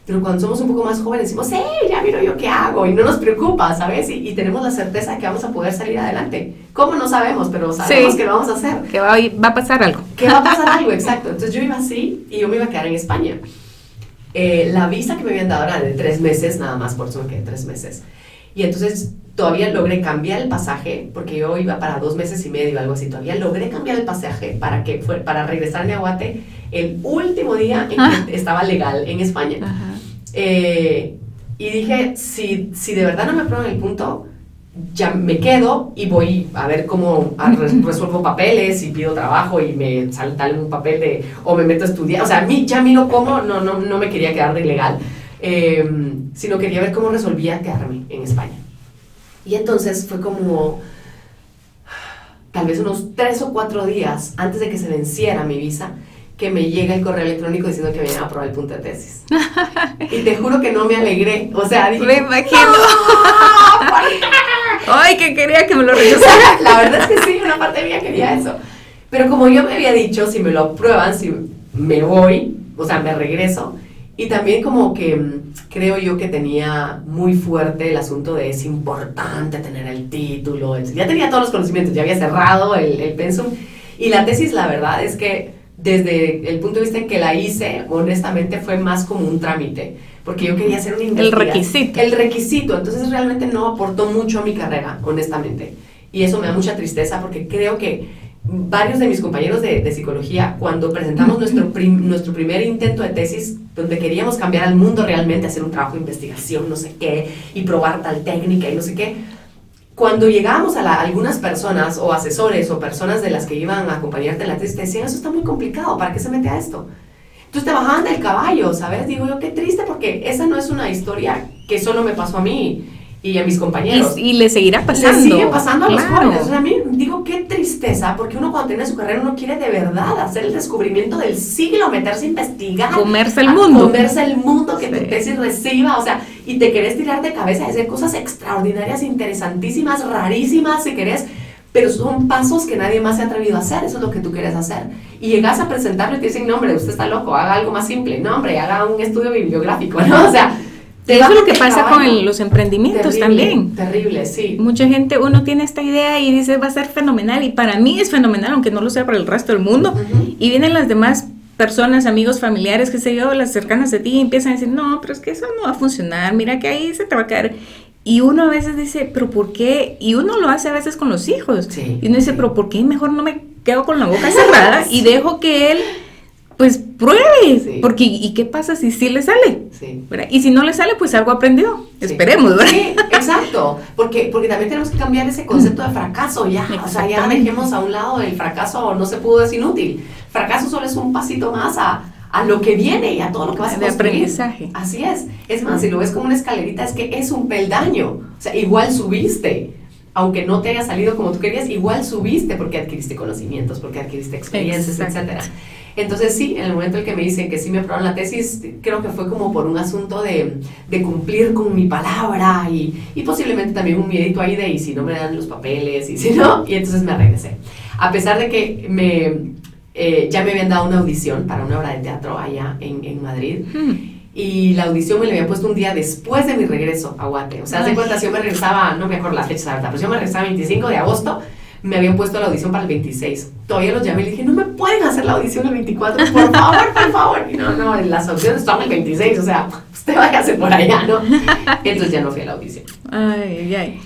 Pero cuando somos un poco más jóvenes decimos, sí, ya miro yo qué hago y no nos preocupa, ¿sabes? Y, tenemos la certeza de que vamos a poder salir adelante. ¿Cómo no sabemos? Pero sabemos que lo vamos a hacer. Que va, va, a pasar algo. Que va a pasar algo, exacto. Entonces yo iba así y yo me iba a quedar en España. Eh, la visa que me habían dado era de tres meses, nada más, por eso me quedé tres meses. Y entonces todavía logré cambiar el pasaje, porque yo iba para dos meses y medio, algo así, todavía logré cambiar el pasaje para, que fue, para regresarme a Guate el último día en que ah. estaba legal en España. Eh, y dije, si, si de verdad no me aprueban el punto, ya me quedo y voy a ver cómo resuelvo papeles y pido trabajo y me salta un papel de, o me meto a estudiar. O sea, a mí ya miro cómo, no, no, no me quería quedar de ilegal, eh, sino quería ver cómo resolvía quedarme en España. Y entonces fue como tal vez unos tres o cuatro días antes de que se venciera mi visa, que me llega el correo electrónico diciendo que me iban a aprobar el punto de tesis. y te juro que no me alegré. O sea, dije, me imagino. Ay, que quería que me lo rechazara. La verdad es que sí, una parte mía quería eso. Pero como yo me había dicho, si me lo aprueban, si me voy, o sea, me regreso, y también como que mm, creo yo que tenía muy fuerte el asunto de es importante tener el título. Ya tenía todos los conocimientos, ya había cerrado el, el pensum. Y la tesis, la verdad es que desde el punto de vista en que la hice, honestamente fue más como un trámite, porque yo quería hacer un. El requisito. El requisito, entonces realmente no aportó mucho a mi carrera, honestamente. Y eso me da mucha tristeza porque creo que varios de mis compañeros de, psicología, cuando presentamos nuestro, nuestro primer intento de tesis, donde queríamos cambiar al mundo realmente, hacer un trabajo de investigación, no sé qué, y probar tal técnica y no sé qué, cuando llegábamos a, algunas personas o asesores o personas de las que iban a acompañarte en la tesis, te decían, eso está muy complicado, ¿para qué se mete a esto? Entonces te bajaban del caballo, ¿sabes? Digo yo, qué triste, porque esa no es una historia que solo me pasó a mí y a mis compañeros. Y, le seguirá pasando. Le sigue pasando a los jóvenes. O sea, a mí digo, qué tristeza, porque uno cuando tiene su carrera, uno quiere de verdad hacer el descubrimiento del siglo, meterse a investigar. Comerse el mundo. Comerse el mundo, que tu tesis reciba, o sea, y te querés tirar de cabeza hacer cosas extraordinarias, interesantísimas, rarísimas, si querés, pero son pasos que nadie más se ha atrevido a hacer, eso es lo que tú quieres hacer. Y llegas a presentarlo y te dicen, no, hombre, usted está loco, haga algo más simple, no, hombre, haga un estudio bibliográfico, ¿no? O sea, eso es lo que pasa con los emprendimientos también. Terrible, sí. Mucha gente, uno tiene esta idea y dice va a ser fenomenal y para mí es fenomenal, aunque no lo sea para el resto del mundo. Y vienen las demás personas, amigos, familiares, que se yo, las cercanas de ti y empiezan a decir, no, pero es que eso no va a funcionar, mira que ahí se te va a caer. Y uno a veces dice, pero ¿por qué? Y uno lo hace a veces con los hijos. y uno dice, pero ¿por qué mejor no me quedo con la boca cerrada y dejo que él pues pruebe, porque ¿y qué pasa si sí le sale? Y si no le sale, pues algo aprendió. Esperemos, ¿verdad? Sí, exacto, porque, porque también tenemos que cambiar ese concepto de fracaso ya, o sea, ya dejemos a un lado el fracaso no se pudo, es inútil. Fracaso solo es un pasito más a, a lo que viene y a todo lo que vas a construir. De aprendizaje. Así es. Es más, si lo ves como una escalerita, es que es un peldaño. O sea, igual subiste aunque no te haya salido como tú querías, igual subiste porque adquiriste conocimientos, porque adquiriste experiencias, etcétera. Entonces sí, en el momento en que me dicen que sí me aprobaron la tesis, creo que fue como por un asunto de, de cumplir con mi palabra y, y, posiblemente también un miedito ahí de y si no me dan los papeles y si no, y entonces me regresé. A pesar de que me, eh, ya me habían dado una audición para una obra de teatro allá en, en Madrid. Hmm. Y la audición me la había puesto un día después de mi regreso a Guate. O sea, hace cuenta, si yo me regresaba, no me acuerdo la fecha, pero si yo me regresaba el 25 de agosto, me habían puesto la audición para el 26. Todavía los llamé y le dije, no me pueden hacer la audición el 24, por favor, por favor. Y no, no, las audiciones están el 26, o sea, usted váyase por allá, ¿no? Entonces ya no fui a la audición. Ay, ay.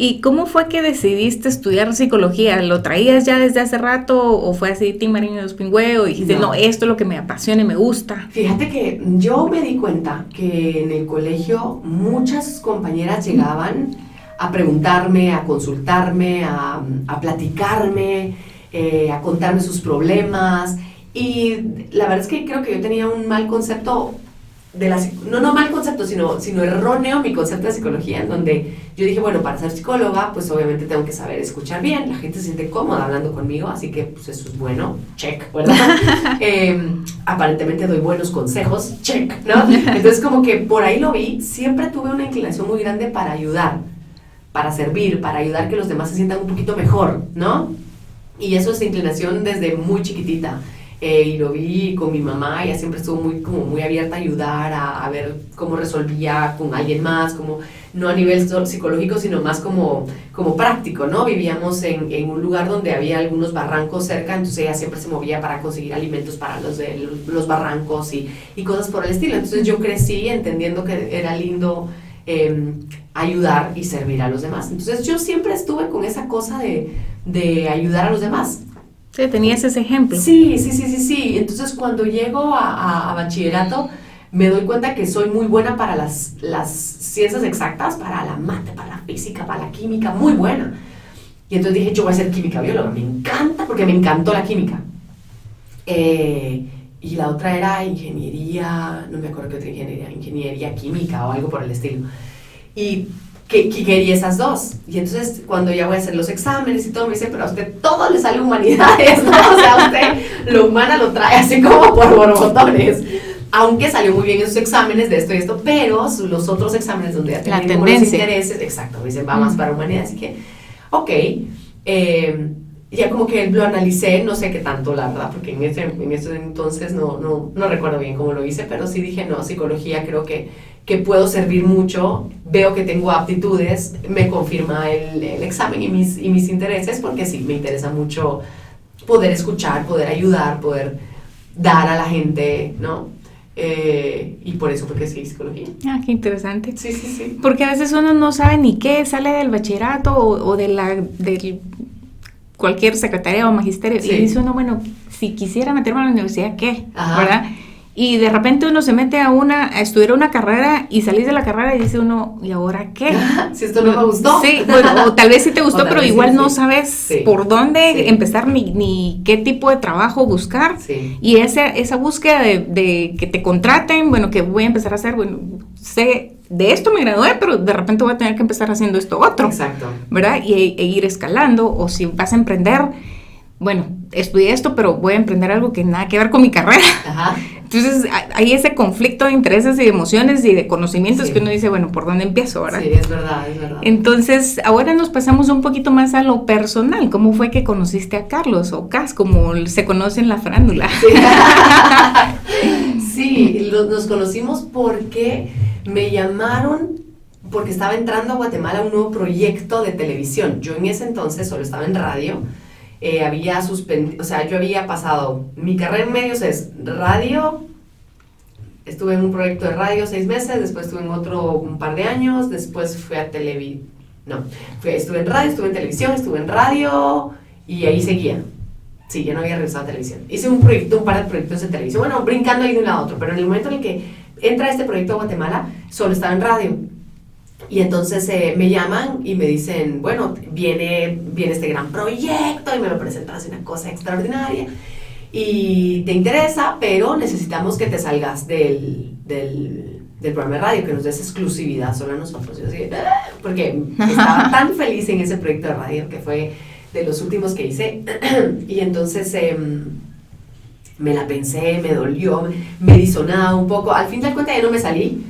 ¿Y cómo fue que decidiste estudiar psicología? ¿Lo traías ya desde hace rato o fue así Tim Marino de los Pingüe o dijiste, no. esto es lo que me apasiona y me gusta? Fíjate que yo me di cuenta que en el colegio muchas compañeras llegaban a preguntarme, a consultarme, a, platicarme, eh, a contarme sus problemas. Y la verdad es que creo que yo tenía un mal concepto de la no no mal concepto sino sino erróneo mi concepto de psicología en donde yo dije bueno para ser psicóloga pues obviamente tengo que saber escuchar bien. La gente se siente cómoda hablando conmigo así que pues eso es bueno. Check verdad em, aparentemente doy buenos consejos. Check no entonces como que por ahí lo vi. Siempre tuve una inclinación muy grande para ayudar para servir, para ayudar que los demás se sientan un poquito mejor, ¿no? Y eso es inclinación desde muy chiquitita. Eh, y lo vi con mi mamá, ella siempre estuvo muy, como muy abierta a ayudar, a, ver cómo resolvía con alguien más, como no a nivel psicológico, sino más como, como práctico, ¿no? Vivíamos en, en, un lugar donde había algunos barrancos cerca, entonces ella siempre se movía para conseguir alimentos para los, de, los barrancos y, y cosas por el estilo. Entonces yo crecí entendiendo que era lindo eh, ayudar y servir a los demás. Entonces yo siempre estuve con esa cosa de, de ayudar a los demás. Sí, tenías ese ejemplo. Sí, sí, sí, sí, sí. Entonces cuando llego a, a, bachillerato me doy cuenta que soy muy buena para las, las ciencias exactas, para la mate, para la física, para la química, muy buena. Y entonces dije, yo voy a ser química bióloga, me encanta porque me encantó la química. Eh, y la otra era ingeniería, no me acuerdo qué otra ingeniería, ingeniería química o algo por el estilo. Y que, quería esas dos. Y entonces cuando ya voy a hacer los exámenes y todo, me dice, pero a usted todo le sale humanidades, ¿no? O sea, usted lo humana lo trae así como por borbotones. Aunque salió muy bien en sus exámenes de esto y esto, pero los otros exámenes donde ya tenía los intereses, exacto, me dicen, va más para humanidad, así que, ok. Eh, ya como que lo analicé, no sé qué tanto, la verdad, porque en ese, en ese entonces no, no, no recuerdo bien cómo lo hice, pero sí dije, no, psicología creo que, que puedo servir mucho, veo que tengo aptitudes, me confirma el, el examen y mis, y mis intereses, porque sí, me interesa mucho poder escuchar, poder ayudar, poder dar a la gente, ¿no? Eh, y por eso porque sí, psicología. Ah, qué interesante. Sí, sí, sí. Porque a veces uno no sabe ni qué, sale del bachillerato o, o de la, del cualquier secretaría o magisterio. Sí. Y dice uno, bueno, si quisiera meterme a la universidad, ¿qué? Ajá. ¿Verdad? Y de repente uno se mete a una, a estudiar una carrera y salís de la carrera y dice uno, ¿y ahora qué? si esto no me gustó. Sí, bueno, o tal vez sí te gustó, pero sí, igual no sabes Sí. por dónde Sí. empezar ni, ni qué tipo de trabajo buscar. Y esa, esa búsqueda de, de que te contraten, bueno, que voy a empezar a hacer, bueno, sé, de esto me gradué, pero de repente voy a tener que empezar haciendo esto otro, Exacto. ¿verdad? Y, e ir escalando, o si vas a emprender, bueno, estudié esto, pero voy a emprender algo que nada que ver con mi carrera. Ajá. Entonces ha- hay ese conflicto de intereses y de emociones y de conocimientos Sí. que uno dice, bueno, ¿por dónde empiezo, verdad? Sí, es verdad, es verdad. Entonces, ahora nos pasamos un poquito más a lo personal. ¿Cómo fue que conociste a Carlos o Cas, como se conoce en la farándula? Sí, lo- nos conocimos porque me llamaron porque estaba entrando a Guatemala un nuevo proyecto de televisión. Yo en ese entonces solo estaba en radio. Eh, había suspendido, o sea, yo había pasado, mi carrera en medios es radio, estuve en un proyecto de radio seis meses, después estuve en otro un par de años, después fui a televisión, no, fui- estuve en radio, estuve en televisión, estuve en radio y ahí seguía. Sí, ya no había regresado a televisión. Hice un proyecto, un par de proyectos de televisión, bueno, brincando ahí de un lado a otro, pero en el momento en el que entra este proyecto a Guatemala, solo estaba en radio. Y entonces eh, me llaman y me dicen, bueno, viene, viene este gran proyecto y me lo presentan una cosa extraordinaria. Y te interesa, pero necesitamos que te salgas del, del, del programa de radio, que nos des exclusividad solo a nosotros. Yo así, "Ah", porque estaba tan feliz en ese proyecto de radio que fue de los últimos que hice. y entonces em, me la pensé, me dolió, me disonaba un poco. Al fin de cuentas ya no me salí,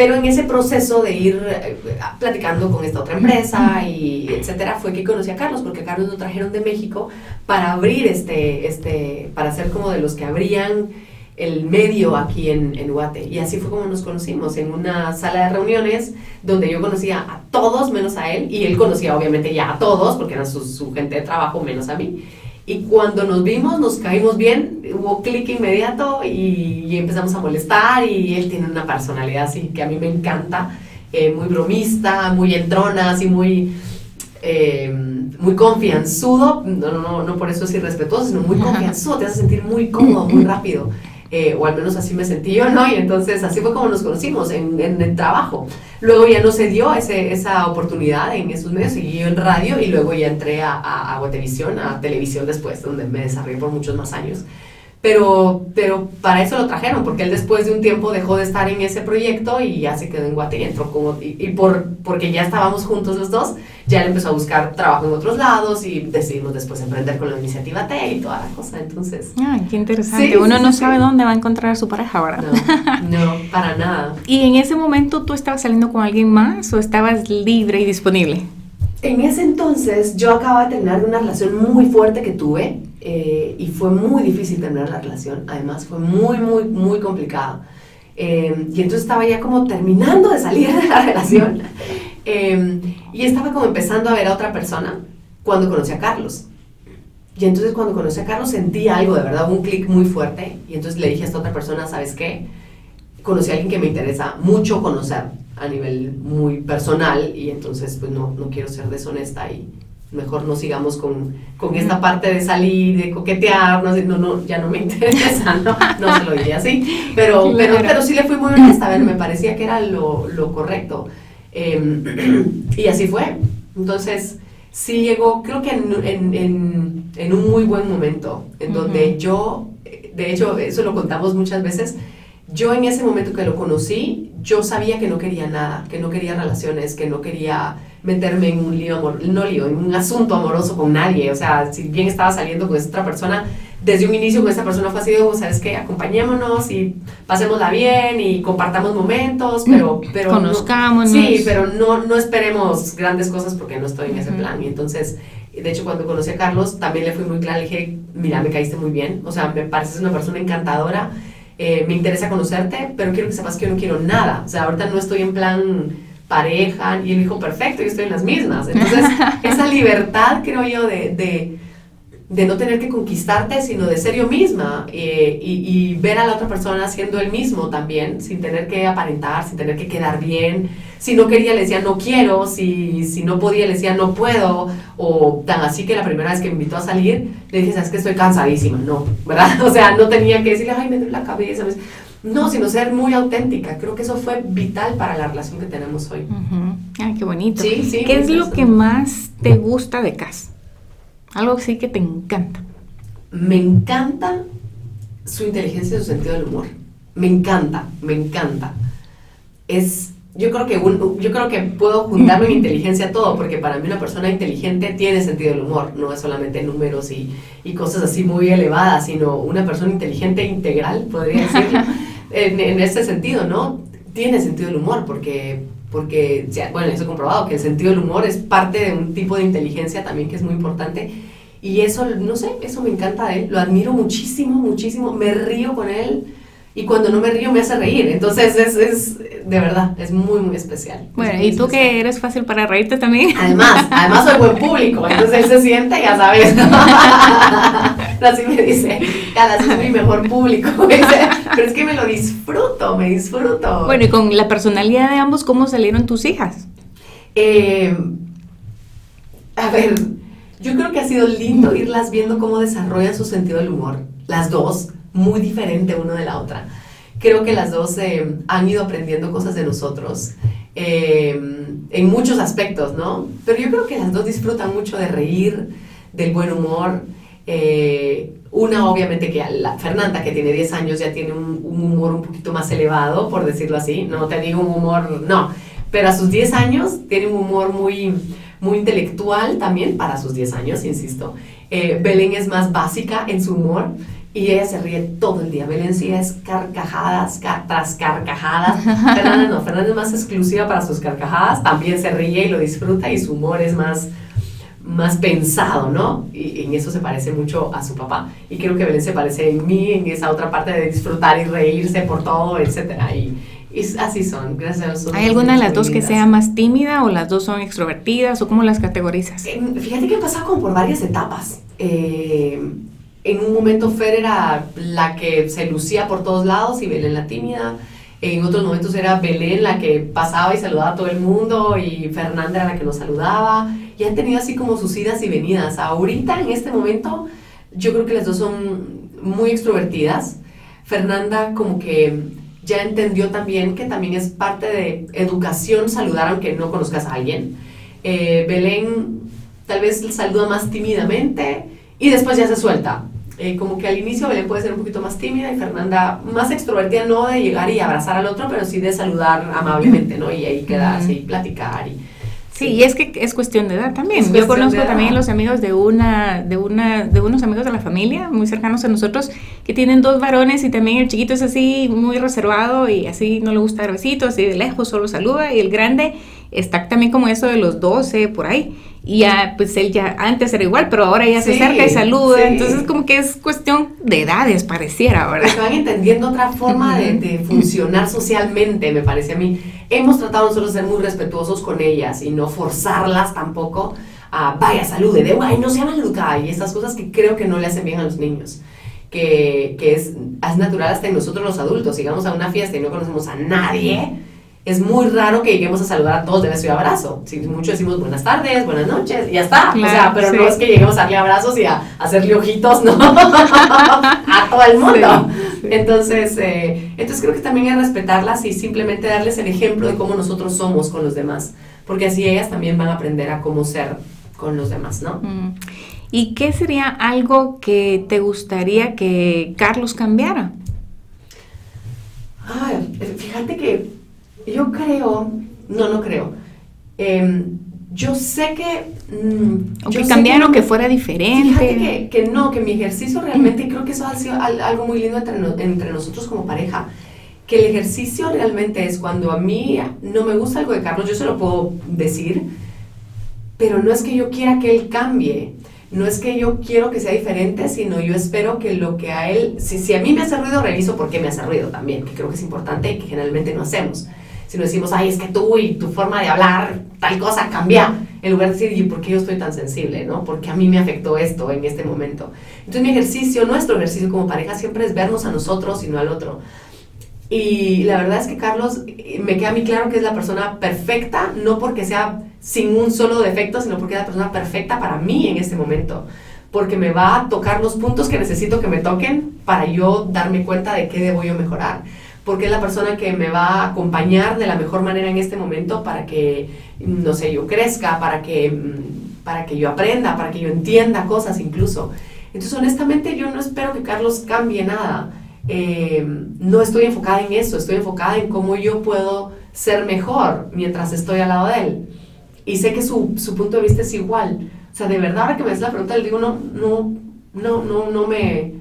pero en ese proceso de ir eh, platicando con esta otra empresa y etcétera, fue que conocí a Carlos, porque a Carlos lo trajeron de México para abrir este, este, para ser como de los que abrían el medio aquí en, en Guate. Y así fue como nos conocimos, en una sala de reuniones donde yo conocía a todos menos a él, y él conocía obviamente ya a todos, porque eran su, su gente de trabajo menos a mí. Y cuando nos vimos, nos caímos bien, hubo clic inmediato y, y empezamos a molestar y él tiene una personalidad así que a mí me encanta, eh, muy bromista, muy entrona, así muy, eh, muy confianzudo, no, no, no, no por eso es irrespetuoso, sino muy confianzudo, te hace sentir muy cómodo, muy rápido. Eh, o al menos así me sentí yo, ¿no? Y entonces así fue como nos conocimos en, en el trabajo. Luego ya no se dio ese, esa oportunidad en esos medios, seguí yo en radio y luego ya entré a, a, a Guatevisión, a televisión después, donde me desarrollé por muchos más años. Pero, pero para eso lo trajeron, porque él después de un tiempo dejó de estar en ese proyecto y ya se quedó en Guate y entró como, y, y por, porque ya estábamos juntos los dos, ya él empezó a buscar trabajo en otros lados y decidimos después emprender con la iniciativa T y toda la cosa, entonces... Ay, qué interesante. Sí, Uno sí, no sí, sabe dónde va a encontrar a su pareja ahora. No, no, para nada. ¿Y en ese momento tú estabas saliendo con alguien más o estabas libre y disponible? En ese entonces yo acababa de terminar una relación muy fuerte que tuve eh, y fue muy difícil terminar la relación, además fue muy, muy, muy complicado. Eh, y entonces estaba ya como terminando de salir de la relación eh, y estaba como empezando a ver a otra persona cuando conocí a Carlos. Y entonces cuando conocí a Carlos sentí algo, de verdad, un clic muy fuerte y entonces le dije a esta otra persona, ¿sabes qué? Conocí a alguien que me interesa mucho conocer a nivel muy personal y entonces pues no, no quiero ser deshonesta y mejor no sigamos con, con esta parte de salir, de coquetear, no, sé, no, no, ya no me interesa, no, no se lo diría así, pero, pero, Claro. pero sí le fui muy honesta, a ver, me parecía que era lo, lo correcto. Eh, y así fue. Entonces, sí llegó, creo que en, en, en, en un muy buen momento, en donde yo, de hecho, eso lo contamos muchas veces, yo en ese momento que lo conocí, yo sabía que no quería nada, que no quería relaciones, que no quería meterme en un lío, amor, no lío, en un asunto amoroso con nadie. O sea, si bien estaba saliendo con esta otra persona, desde un inicio con esta persona fue así, de, ¿sabes qué? Acompañémonos y pasémosla bien y compartamos momentos, pero... pero no- Conozcámonos. sí, pero no, no esperemos grandes cosas porque no estoy en ese Ujú. plan. Y entonces, de hecho, cuando conocí a Carlos, también le fui muy clara, le dije, mira, me caíste muy bien, o sea, me pareces una persona encantadora, eh, me interesa conocerte, pero quiero que sepas que yo no quiero nada. O sea, ahorita no estoy en plan pareja, y él dijo, perfecto, yo estoy en las mismas. Entonces, esa libertad, creo yo, de, de, de no tener que conquistarte, sino de ser yo misma eh, y, ver a la otra persona siendo el mismo también, sin tener que aparentar, sin tener que quedar bien. Si no quería, le decía no quiero, si, si no podía, le decía no puedo, o tan así que la primera vez que me invitó a salir, le dije, sabes que estoy cansadísima, no, ¿verdad? O sea, no tenía que decirle, ay, me duele la cabeza. No, sino ser muy auténtica. Creo que eso fue vital para la relación que tenemos hoy. Ay, qué bonito. Sí, sí, ¿Qué es lo que más te gusta de Cas? Algo así que te encanta. Me encanta su inteligencia y su sentido del humor. Me encanta, me encanta. Es, yo creo que yo creo que puedo juntarme mi inteligencia a todo, porque para mí una persona inteligente tiene sentido del humor, no es solamente números y, y cosas así muy elevadas, sino una persona inteligente integral, podría decirlo, en, en este sentido, ¿no? Tiene sentido del humor, porque porque, bueno, eso he comprobado, que el sentido del humor es parte de un tipo de inteligencia también que es muy importante. Y eso, no sé, eso me encanta de él, lo admiro muchísimo, muchísimo, me río con él y cuando no me río me hace reír. Entonces es, es de verdad, es muy, muy especial. Bueno, y tú que eres fácil para reírte también. Además, además soy buen público, entonces él se siente, ya sabes. Así me dice, ya es mi mejor público. Pero es que me lo disfruto, me disfruto. Bueno, y con la personalidad de ambos, ¿cómo salieron tus hijas? Eh, a ver, yo creo que ha sido lindo irlas viendo cómo desarrollan su sentido del humor, las dos muy diferente una de la otra. Creo que las dos eh, han ido aprendiendo cosas de nosotros eh, en muchos aspectos, ¿no? Pero yo creo que las dos disfrutan mucho de reír, del buen humor. Eh, una obviamente que la Fernanda, que tiene 10 años, ya tiene un, humor un poquito más elevado, por decirlo así. No te digo un humor, no. Pero a sus 10 años tiene un humor muy, muy intelectual también, para sus 10 años, insisto. Belén es más básica en su humor. Y ella se ríe todo el día. Belén sí es carcajadas tras carcajadas. Fernanda no, Fernanda es más exclusiva para sus carcajadas. También se ríe y lo disfruta y su humor es más, más pensado, ¿no? Y en eso se parece mucho a su papá. Y creo que Belén se parece en mí, en esa otra parte de disfrutar y reírse por todo, etc. Y, así son, gracias a ¿Hay alguna de las dos que sea más tímida o las dos son extrovertidas o cómo las categorizas? Fíjate que he pasado como por varias etapas. Eh, en un momento Fer era la que se lucía por todos lados y Belén la tímida. En otros momentos era Belén la que pasaba y saludaba a todo el mundo y Fernanda era la que nos saludaba. Y han tenido así como sus idas y venidas. Ahorita, en este momento, yo creo que las dos son muy extrovertidas. Fernanda como que ya entendió también que también es parte de educación saludar aunque no conozcas a alguien. Eh, Belén tal vez saluda más tímidamente y después ya se suelta. Eh, como que al inicio Belén puede ser un poquito más tímida y Fernanda más extrovertida, no de llegar y abrazar al otro, pero sí de saludar amablemente, ¿no? Y ahí quedarse y platicar y... Sí, y es que es cuestión de edad también. Yo conozco también los amigos de una, de una, de unos amigos de la familia muy cercanos a nosotros que tienen dos varones y también el chiquito es así muy reservado y así no le gusta dar besitos, así de lejos solo saluda y el grande está también como eso de los 12 por ahí y ya, pues él ya antes era igual, pero ahora ya se acerca y saluda. Entonces, como que es cuestión de edades, pareciera, ¿verdad? Se van entendiendo otra forma de, funcionar socialmente, me parece a mí. Hemos tratado nosotros de ser muy respetuosos con ellas y no forzarlas tampoco a vaya, salude, de guay, no sea maleducada y estas cosas que creo que no le hacen bien a los niños. Que, que es, es natural hasta en nosotros los adultos. Si vamos a una fiesta y no conocemos a nadie es muy raro que lleguemos a saludar a todos de beso y abrazo. Si mucho decimos buenas tardes, buenas noches, y ya está. o sea, pero no es que lleguemos a darle abrazos y a, hacerle ojitos, ¿no? a todo el mundo. Entonces, eh, entonces creo que también es respetarlas y simplemente darles el ejemplo de cómo nosotros somos con los demás, porque así ellas también van a aprender a cómo ser con los demás, ¿no? Mm. ¿Y qué sería algo que te gustaría que Carlos cambiara? Ay, fíjate que yo creo, no, no creo. Em, yo sé que... Mm, o que cambiaron, que, fuera diferente. Fíjate que, no, que mi ejercicio realmente, creo que eso ha sido algo muy lindo entre, entre nosotros como pareja, que el ejercicio realmente es cuando a mí no me gusta algo de Carlos, yo se lo puedo decir, pero no es que yo quiera que él cambie, no es que yo quiero que sea diferente, sino yo espero que lo que a él, si, si a mí me hace ruido, reviso por qué me hace ruido también, que creo que es importante y que generalmente no hacemos sino decimos, ay, es que tú y tu forma de hablar, tal cosa cambia, en lugar de decir, ¿y por qué yo estoy tan sensible? ¿no? Porque a mí me afectó esto en este momento. Entonces mi ejercicio, nuestro ejercicio como pareja siempre es vernos a nosotros y no al otro. Y la verdad es que Carlos, me queda a mí claro que es la persona perfecta, no porque sea sin un solo defecto, sino porque es la persona perfecta para mí en este momento. Porque me va a tocar los puntos que necesito que me toquen para yo darme cuenta de qué debo yo mejorar. Porque es la persona que me va a acompañar de la mejor manera en este momento para que, no sé, yo crezca, para que, mm, para que yo aprenda, para que yo entienda cosas incluso. Entonces, honestamente, yo no espero que Carlos cambie nada eh, no estoy enfocada en eso, estoy enfocada en cómo yo puedo ser mejor mientras estoy al lado de él. Y sé que su, su punto de vista es igual. O sea, de verdad, ahora que me hace la pregunta, le digo, no, no, no, no, no me...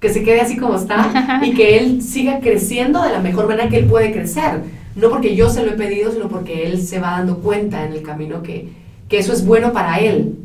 Que se quede así como está y que él siga creciendo de la mejor manera que él puede crecer. No porque yo se lo he pedido, sino porque él se va dando cuenta en el camino que, que eso es bueno para él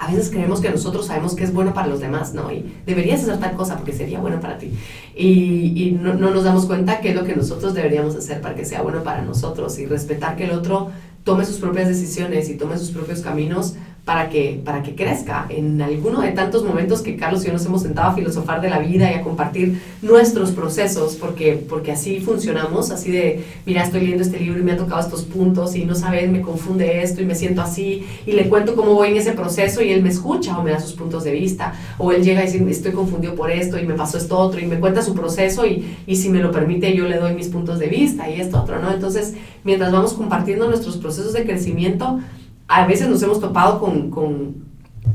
a veces creemos que nosotros sabemos que es bueno para los demás, ¿no? Y deberías hacer tal cosa porque sería bueno para ti. Y, y no, no, nos damos cuenta qué es lo que nosotros deberíamos hacer para que sea bueno para nosotros y respetar que el otro tome sus propias decisiones y tome sus propios caminos para que, para que crezca. En alguno de tantos momentos que Carlos y yo nos hemos sentado a filosofar de la vida y a compartir nuestros procesos, porque, porque así funcionamos, así de, mira, estoy leyendo este libro y me ha tocado estos puntos y no sabes, me confunde esto y me siento así y le cuento cómo voy en ese proceso y él me escucha o me da sus puntos de vista o él llega y dice, estoy confundido por esto y me pasó esto otro y me cuenta su proceso y, y si me lo permite yo le doy mis puntos de vista y esto otro, ¿no? Entonces, mientras vamos compartiendo nuestros procesos de crecimiento, a veces nos hemos topado con, con,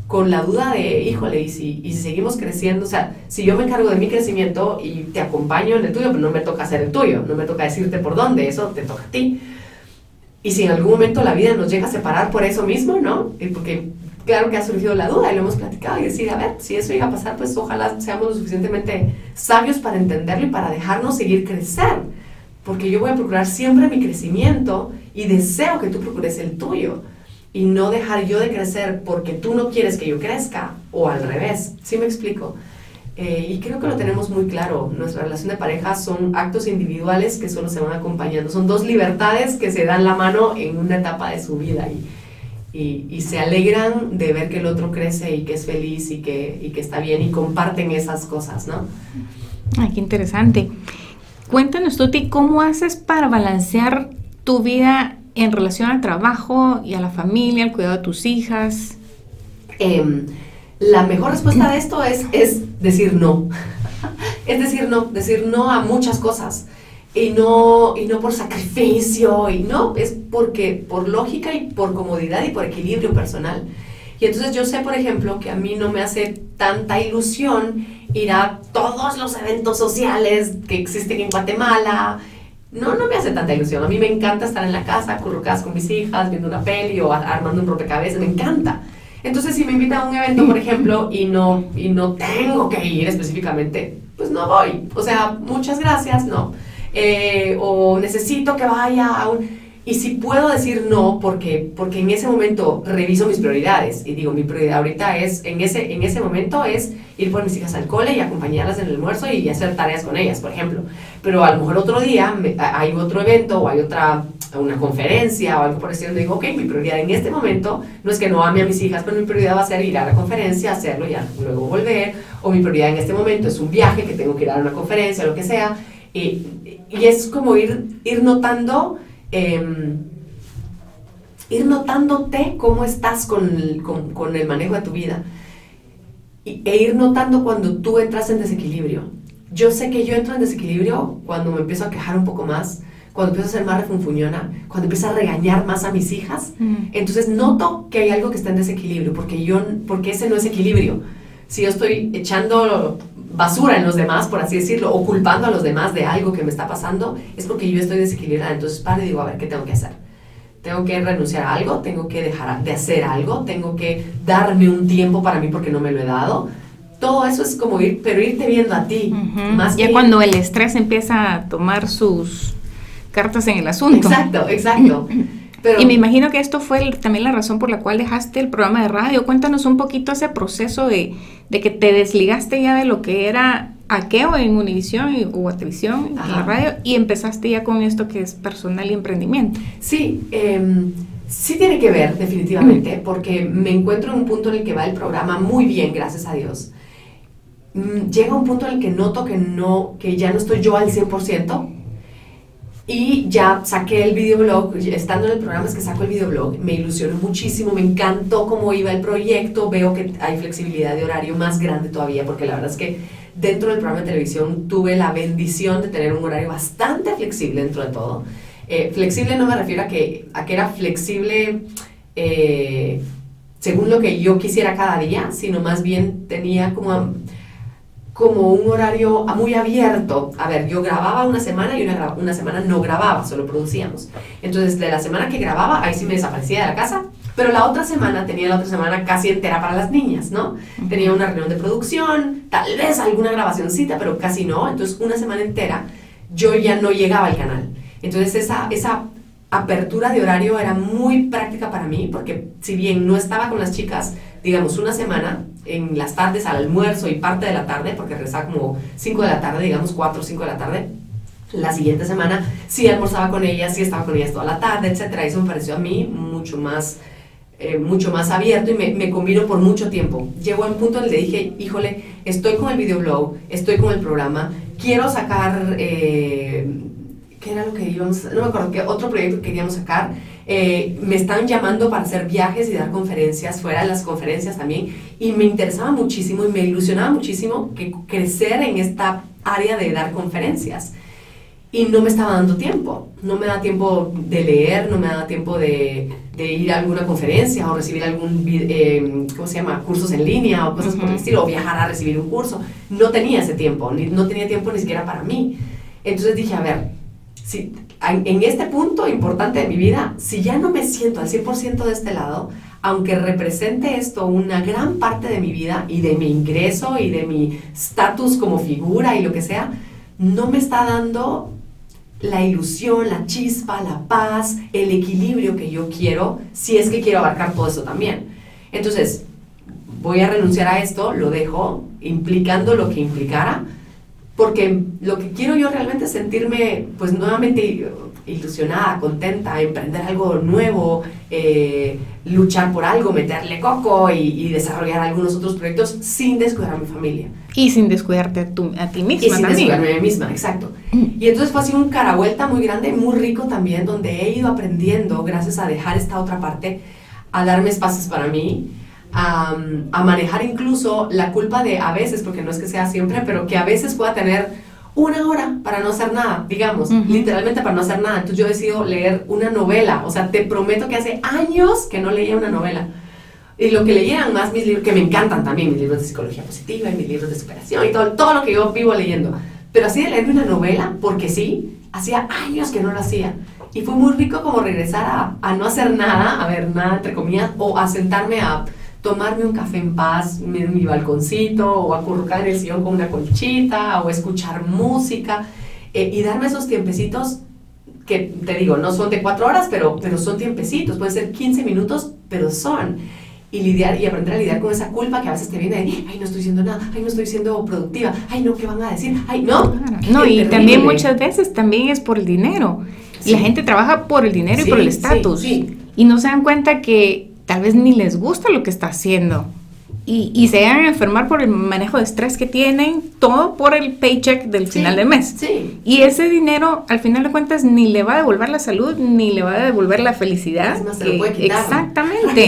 con la duda de, híjole, ¿y si, y si seguimos creciendo? O sea, si yo me encargo de mi crecimiento y te acompaño en el tuyo, pero no me toca hacer el tuyo, no me toca decirte por dónde, eso te toca a ti. Y si en algún momento la vida nos llega a separar por eso mismo, ¿no? Porque claro que ha surgido la duda y lo hemos platicado y decir, a ver, si eso llega a pasar, pues ojalá seamos lo suficientemente sabios para entenderlo y para dejarnos seguir crecer. Porque yo voy a procurar siempre mi crecimiento y deseo que tú procures el tuyo y no dejar yo de crecer porque tú no quieres que yo crezca o al revés. ¿Sí me explico? Eh, y creo que lo tenemos muy claro. Nuestra relación de pareja son actos individuales que solo se van acompañando. Son dos libertades que se dan la mano en una etapa de su vida y, y, y se alegran de ver que el otro crece y que es feliz y que, y que está bien y comparten esas cosas, ¿no? Ay, qué interesante. Cuéntanos, Tuti, ¿cómo haces para balancear tu vida en relación al trabajo y a la familia, al cuidado de tus hijas? Eh, la mejor respuesta de esto es, es decir no. es decir no, decir no a muchas cosas. Y no, y no por sacrificio, y no, es porque por lógica y por comodidad y por equilibrio personal. Y entonces yo sé, por ejemplo, que a mí no me hace tanta ilusión ir a todos los eventos sociales que existen en Guatemala, no, no me hace tanta ilusión. A mí me encanta estar en la casa, acurrucadas con mis hijas, viendo una peli o armando un rompecabezas, me encanta. Entonces, si me invitan a un evento, por ejemplo, y no, y no tengo que ir específicamente, pues no voy. O sea, muchas gracias, no. Eh, o necesito que vaya a un y si puedo decir no, porque, porque en ese momento reviso mis prioridades y digo, mi prioridad ahorita es, en ese, en ese momento es ir por mis hijas al cole y acompañarlas en el almuerzo y hacer tareas con ellas, por ejemplo. Pero a lo mejor otro día hay otro evento o hay otra, una conferencia o algo por decirlo, digo, ok, mi prioridad en este momento no es que no ame a mis hijas, pero mi prioridad va a ser ir a la conferencia, hacerlo y luego volver, o mi prioridad en este momento es un viaje que tengo que ir a una conferencia, lo que sea. Y, y es como ir, ir notando Em, ir notándote cómo estás con el, con, el, manejo de tu vida e ir notando cuando tú entras en desequilibrio. Yo sé que yo entro en desequilibrio cuando me empiezo a quejar un poco más, cuando empiezo a ser más refunfuñona, cuando empiezo a regañar más a mis hijas. Mm. Entonces noto que hay algo que está en desequilibrio, porque, yo, porque ese no es equilibrio. Si yo estoy echando basura en los demás, por así decirlo, o culpando a los demás de algo que me está pasando, es porque yo estoy desequilibrada. Entonces paro y digo, a ver, ¿qué tengo que hacer? Tengo que renunciar a algo, tengo que dejar de hacer algo, tengo que darme un tiempo para mí porque no me lo he dado. Todo eso es como ir, pero irte viendo a ti. más ya cuando el estrés empieza a tomar sus cartas en el asunto. Exacto, exacto. y me imagino que esto fue también la razón por la cual dejaste el programa de radio. Cuéntanos un poquito ese proceso de, de, que te desligaste ya de lo que era a qué o en Univisión o a televisión, en la radio, y empezaste ya con esto que es personal y emprendimiento. Sí, em, sí tiene que ver definitivamente, porque me encuentro en un punto en el que va el programa muy bien, gracias a Dios. Mm, llega un punto en el que noto que, no, que ya no estoy yo al 100%, y ya saqué el videoblog, estando en el programa es que saco el videoblog, me ilusionó muchísimo, me encantó cómo iba el proyecto, veo que hay flexibilidad de horario más grande todavía, porque la verdad es que dentro del programa de televisión tuve la bendición de tener un horario bastante flexible dentro de todo. Eh, flexible no me refiero a que, a que era flexible eh, según lo que yo quisiera cada día, sino más bien tenía como como un horario muy abierto. A ver, yo grababa una semana y una, una semana no grababa, solo producíamos. Entonces, de la semana que grababa, ahí sí me desaparecía de la casa, pero la otra semana tenía la otra semana casi entera para las niñas, ¿no? Tenía una reunión de producción, tal vez alguna grabacióncita, pero casi no. Entonces, una semana entera yo ya no llegaba al canal. Entonces, esa, esa apertura de horario era muy práctica para mí, porque si bien no estaba con las chicas, digamos, una semana, en las tardes al almuerzo y parte de la tarde, porque regresaba como 5 de la tarde, digamos 4 o 5 de la tarde. La siguiente semana sí almorzaba con ellas, sí estaba con ellas toda la tarde, etc. Eso me pareció a mí mucho más, eh, mucho más abierto y me, me combino por mucho tiempo. Llegó a un punto en el que dije, híjole, estoy con el videoblog, estoy con el programa, quiero sacar, eh, ¿qué era lo que íbamos? No me acuerdo, ¿qué otro proyecto que queríamos sacar? Eh, me están llamando para hacer viajes y dar conferencias, fuera de las conferencias también, y me interesaba muchísimo y me ilusionaba muchísimo que crecer en esta área de dar conferencias. Y no me estaba dando tiempo, no me da tiempo de leer, no me da tiempo de, de ir a alguna conferencia o recibir algún, eh, ¿cómo se llama?, cursos en línea o cosas por el estilo, o viajar a recibir un curso. No tenía ese tiempo, ni, no tenía tiempo ni siquiera para mí. Entonces dije, a ver, si, en este punto importante de mi vida, si ya no me siento al 100% de este lado, aunque represente esto una gran parte de mi vida y de mi ingreso y de mi estatus como figura y lo que sea, no me está dando la ilusión, la chispa, la paz, el equilibrio que yo quiero, si es que quiero abarcar todo eso también. Entonces, voy a renunciar a esto, lo dejo, implicando lo que implicara, porque lo que quiero yo realmente es sentirme, pues nuevamente ilusionada, contenta, emprender algo nuevo, eh, luchar por algo, meterle coco y, desarrollar algunos otros proyectos sin descuidar a mi familia. Y sin descuidarte a, a ti misma. Y sin descuidarme a mí misma, exacto. Mm. Y entonces fue así un caravuelta muy grande, muy rico también, donde he ido aprendiendo, gracias a dejar esta otra parte, a darme espacios para mí, a, manejar incluso la culpa de a veces, porque no es que sea siempre, pero que a veces pueda tener una hora para no hacer nada, digamos, literalmente para no hacer nada. Entonces yo decido leer una novela, o sea, te prometo que hace años que no leía una novela. Y lo que leían más mis libros, que me encantan también, mis libros de psicología positiva y mis libros de superación y todo, todo lo que yo vivo leyendo. Pero así de leer una novela, porque sí, hacía años que no lo hacía. Y fue muy rico como regresar a, a no hacer nada, a ver nada entre comillas, o a sentarme a tomarme un café en paz en mi balconcito o acurrucar en el sillón con una colchita o escuchar música eh, y darme esos tiempecitos que te digo, no son de cuatro horas, pero, pero son tiempecitos, pueden ser 15 minutos, pero son. Y lidiar y aprender a lidiar con esa culpa que a veces te viene de, ay, no estoy haciendo nada, ay, no estoy siendo productiva, ay, no, ¿qué van a decir? Ay, no. No, y también muchas veces también es por el dinero. La gente trabaja por el dinero y por el estatus. y no se dan cuenta que tal vez ni les gusta lo que está haciendo. Y, y, se van a enfermar por el manejo de estrés que tienen, todo por el paycheck del final de mes. Sí. Y ese dinero, al final de cuentas, ni le va a devolver la salud, ni le va a devolver la felicidad. Es más, se lo puede quitar. Exactamente.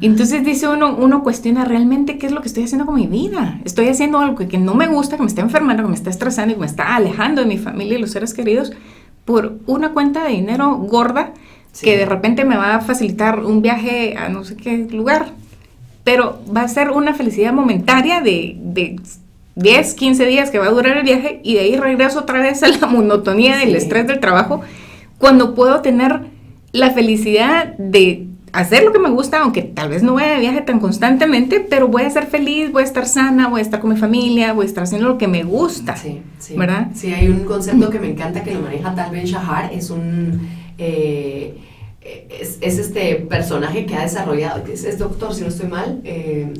Y entonces dice uno, uno cuestiona realmente qué es lo que estoy haciendo con mi vida. Estoy haciendo algo que, que no me gusta, que me está enfermando, que me está estresando y que me está alejando de mi familia y los seres queridos por una cuenta de dinero gorda que de repente me va a facilitar un viaje a no sé qué lugar, pero va a ser una felicidad momentaria de, de 10, 15 días que va a durar el viaje y de ahí regreso otra vez a la monotonía del estrés del trabajo, cuando puedo tener la felicidad de hacer lo que me gusta, aunque tal vez no vaya de viaje tan constantemente, pero voy a ser feliz, voy a estar sana, voy a estar con mi familia, voy a estar haciendo lo que me gusta. Sí, sí. ¿Verdad? Sí, hay un concepto que me encanta que lo maneja Tal Ben Shahar, es un eh, es, este personaje que ha desarrollado, que es, doctor, si no estoy mal, eh,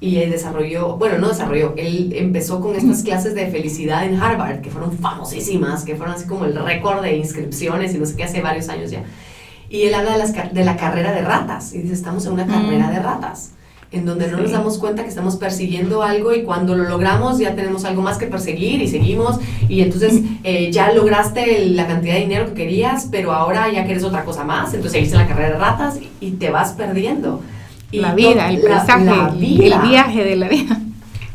y él desarrolló, bueno, no desarrolló, él empezó con estas clases de felicidad en Harvard, que fueron famosísimas, que fueron así como el récord de inscripciones y no sé qué, hace varios años ya. Y él habla de, las, de la carrera de ratas, y dice, estamos en una carrera de ratas, en donde no nos damos cuenta que estamos persiguiendo algo y cuando lo logramos ya tenemos algo más que perseguir y seguimos, y entonces eh, ya lograste la cantidad de dinero que querías, pero ahora ya quieres otra cosa más, entonces seguiste en la carrera de ratas y te vas perdiendo. La vida, el paisaje, el viaje de la vida.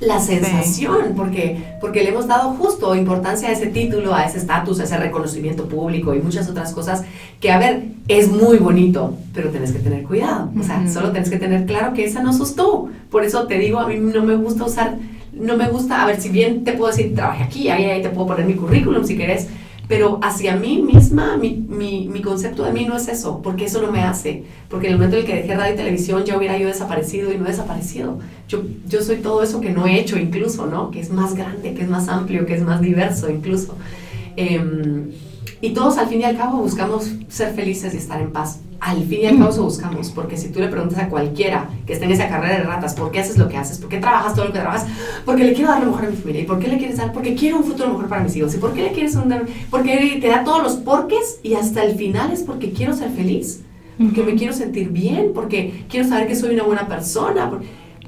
La sensación, porque, porque le hemos dado justo importancia a ese título, a ese estatus, a ese reconocimiento público y muchas otras cosas que, a ver, es muy bonito, pero tienes que tener cuidado. O sea, solo tienes que tener claro que esa no sos tú. Por eso te digo, a mí no me gusta usar, no me gusta, a ver, si bien te puedo decir, trabaje aquí, ahí, ahí te puedo poner mi currículum si querés, pero hacia mí misma, mi, mi, mi, concepto de mí no es eso, porque eso no me hace, porque en el momento en el que dejé radio y televisión ya hubiera yo desaparecido y no he desaparecido. Yo, yo soy todo eso que no he hecho incluso, ¿no? Que es más grande, que es más amplio, que es más diverso incluso. Eh, y todos al fin y al cabo buscamos ser felices y estar en paz al fin y al cabo eso buscamos, porque si tú le preguntas a cualquiera que esté en esa carrera de ratas, ¿por qué haces lo que haces? ¿Por qué trabajas todo lo que trabajas? Porque le quiero dar lo mejor a mi familia. ¿Y por qué le quieres dar? Porque quiero un futuro mejor para mis hijos. ¿Y por qué le quieres un Porque te da todos los porques y hasta el final es porque quiero ser feliz, porque me quiero sentir bien, porque quiero saber que soy una buena persona.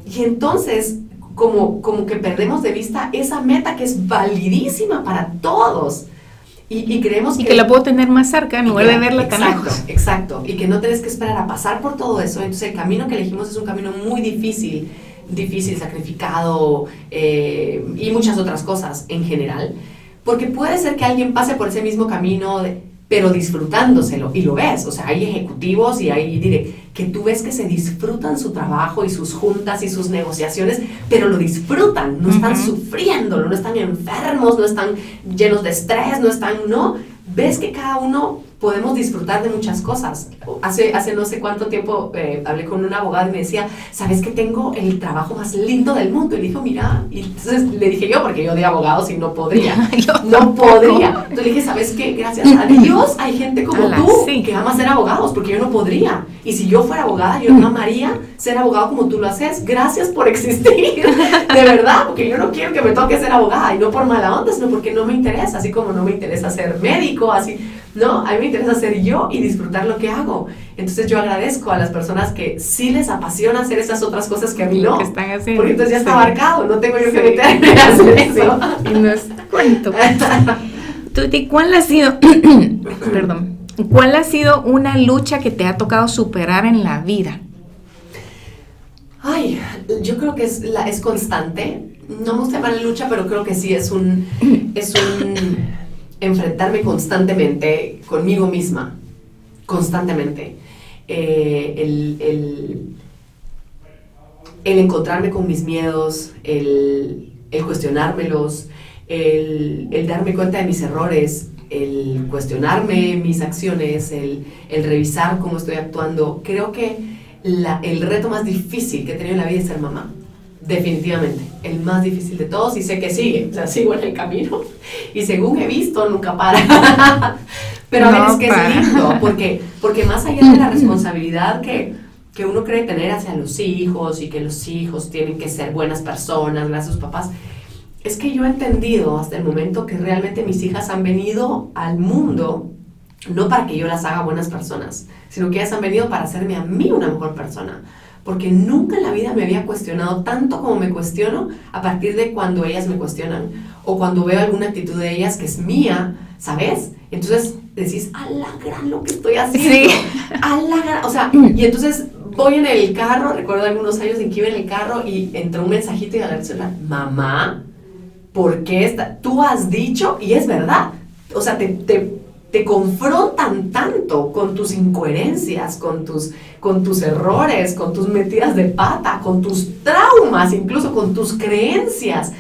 Y entonces, como, como que perdemos de vista esa meta que es validísima para todos y, creemos y que, la puedo tener más cerca en lugar de verla tan lejos. Exacto, y que no tienes que esperar a pasar por todo eso. Entonces el camino que elegimos es un camino muy difícil, difícil, sacrificado eh, y muchas otras cosas en general. Porque puede ser que alguien pase por ese mismo camino de, pero disfrutándoselo, y lo ves, o sea, hay ejecutivos y hay diré, que tú ves que se disfrutan su trabajo y sus juntas y sus negociaciones, pero lo disfrutan, no están sufriéndolo, no están enfermos, no están llenos de estrés, no están, no, ves que cada uno podemos disfrutar de muchas cosas. Hace, hace no sé cuánto tiempo eh, hablé con un abogado y me decía, ¿sabes que tengo el trabajo más lindo del mundo? Y le dijo, mira, y entonces le dije yo, porque yo de abogados y no podría, no podría. Entonces le dije, ¿sabes qué? Gracias a Dios hay gente como tú que ama ser abogados, porque yo no podría. Y si yo fuera abogada, yo no amaría ser abogado como tú lo haces. Gracias por existir, de verdad, porque yo no quiero que me toque ser abogada, y no por mala onda, sino porque no me interesa, así como no me interesa ser médico, así no, a mí me interesa ser yo y disfrutar lo que hago. Entonces yo agradezco a las personas que sí les apasiona hacer esas otras cosas que a mí no. Que están haciendo. Porque entonces ya está abarcado, no tengo yo que meterme a hacer eso. Y no es cuento. Tuti, ¿cuál ha sido, perdón, cuál ha sido una lucha que te ha tocado superar en la vida? Ay, yo creo que es, la, es constante. No me gusta llamar lucha, pero creo que sí es un, es un enfrentarme constantemente conmigo misma, constantemente. Eh, el, el, el, encontrarme con mis miedos, el, el cuestionármelos, el, darme cuenta de mis errores, el cuestionarme mis acciones, el, revisar cómo estoy actuando. Creo que el reto más difícil que he tenido en la vida es ser mamá. Definitivamente, el más difícil de todos y sé que sigue, o sea, sigo en el camino y según he visto, nunca para. Pero a veces que es lindo, porque, porque más allá de la responsabilidad que, que uno cree tener hacia los hijos y que los hijos tienen que ser buenas personas, gracias a sus papás, es que yo he entendido hasta el momento que realmente mis hijas han venido al mundo no para que yo las haga buenas personas, sino que ellas han venido para hacerme a mí una mejor persona porque nunca en la vida me había cuestionado tanto como me cuestiono a partir de cuando ellas me cuestionan o cuando veo alguna actitud de ellas que es mía, ¿sabes? Entonces decís, a la gran lo que estoy haciendo, sí. a la gran, o sea, y entonces voy en el carro, recuerdo algunos años en que iba en el carro y entró un mensajito y a la celular, mamá, ¿por qué está? Tú has dicho, y es verdad, o sea, te, te te confrontan tanto con tus incoherencias, con tus, con tus errores, con tus metidas de pata, con tus traumas, incluso con tus creencias,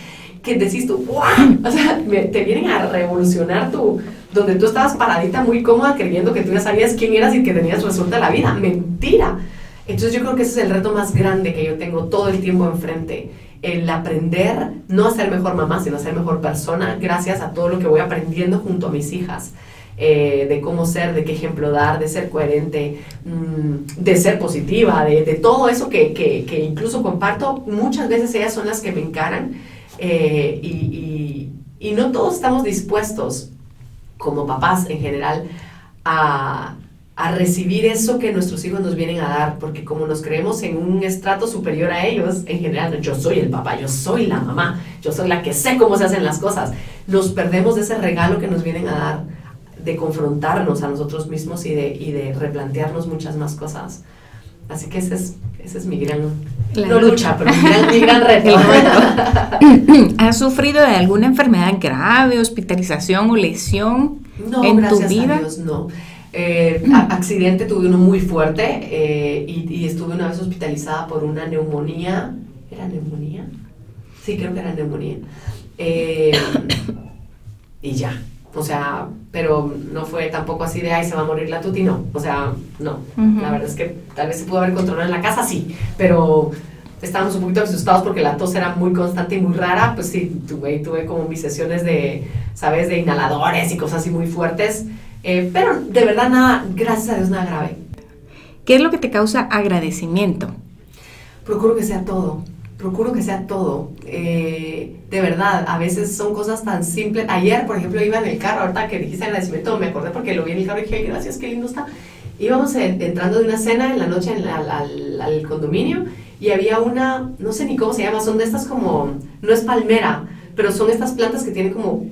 que decís tú, ¡wow! O sea, te vienen a revolucionar tu, donde tú estabas paradita muy cómoda creyendo que tú ya sabías quién eras y que tenías resuelta la vida. Mentira. Entonces yo creo que ese es el reto más grande que yo tengo todo el tiempo enfrente. El aprender no a ser mejor mamá, sino a ser mejor persona gracias a todo lo que voy aprendiendo junto a mis hijas. Eh, de cómo ser, de qué ejemplo dar, de ser coherente, mm, de ser positiva, de, todo eso que, que, incluso comparto, muchas veces ellas son las que me encaran eh, y, y, no todos estamos dispuestos, como papás en general, a, a recibir eso que nuestros hijos nos vienen a dar, porque como nos creemos en un estrato superior a ellos, en general, yo soy el papá, yo soy la mamá, yo soy la que sé cómo se hacen las cosas, nos perdemos de ese regalo que nos vienen a dar de confrontarnos a nosotros mismos y de, y de replantearnos muchas más cosas. Así que ese es, ese es mi gran, no lucha, pero mi gran, reto. ¿Has sufrido de alguna enfermedad grave, hospitalización o lesión en tu vida? A Dios, no. Eh, accidente tuve uno muy fuerte eh, y, y, estuve una vez hospitalizada por una neumonía. ¿Era neumonía? Sí, creo que era neumonía. Eh, y ya, o sea, pero no fue tampoco así de, ay, se va a morir la tuti, no. O sea, no. La verdad es que tal vez se pudo haber controlado en la casa, sí, pero estábamos un poquito asustados porque la tos era muy constante y muy rara. Pues sí, tuve, tuve como mis sesiones de, ¿sabes?, de inhaladores y cosas así muy fuertes. Eh, pero de verdad nada, gracias a Dios, nada grave. ¿Qué es lo que te causa agradecimiento? Procuro que sea todo procuro que sea todo. Eh, de verdad, a veces son cosas tan simples. Ayer, por ejemplo, iba en el carro, ahorita que dijiste agradecimiento, me acordé porque lo vi en el carro y dije, gracias, qué lindo está. Íbamos entrando de una cena en la noche al, condominio y había una, no sé ni cómo se llama, son de estas como, no es palmera, pero son estas plantas que tienen como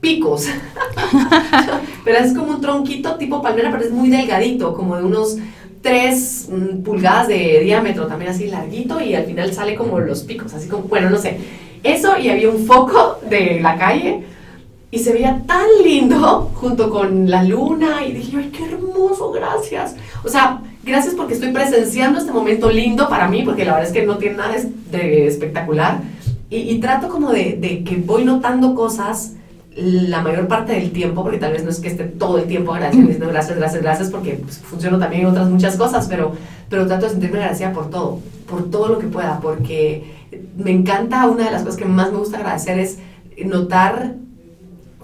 picos. pero es como un tronquito tipo palmera, pero es muy delgadito, como de unos 3 mm, pulgadas de diámetro, también así larguito, y al final sale como los picos, así como, bueno, no sé. Eso y había un foco de la calle y se veía tan lindo junto con la luna y dije, ay, qué hermoso, gracias. O sea, gracias porque estoy presenciando este momento lindo para mí, porque la verdad es que no tiene nada de espectacular. Y, trato como de, de que voy notando cosas la mayor parte del tiempo, porque tal vez no es que esté todo el tiempo agradeciendo, gracias, gracias, gracias, porque pues, funciono también en otras muchas cosas, pero, pero trato de sentirme agradecida por todo, por todo lo que pueda, porque me encanta, una de las cosas que más me gusta agradecer es notar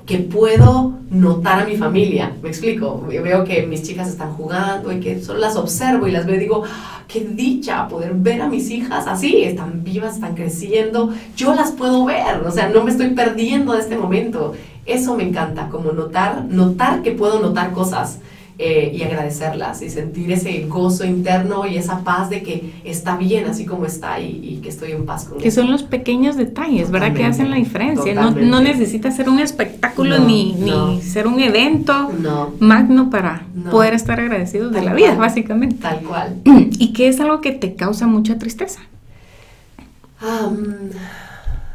que puedo notar a mi familia, me explico, veo que mis chicas están jugando y que solo las observo y las veo y digo, ah, qué dicha poder ver a mis hijas así, están vivas, están creciendo, yo las puedo ver, o sea, no me estoy perdiendo de este momento, eso me encanta, como notar, notar que puedo notar cosas eh, y agradecerlas y sentir ese gozo interno y esa paz de que está bien así como está y, que estoy en paz con Que son los pequeños detalles, ¿verdad? Que hacen la diferencia. No, no, necesita ser un espectáculo ni, ni, ser un evento magno para poder estar agradecidos de la vida, básicamente. Tal cual. ¿Y qué es algo que te causa mucha tristeza?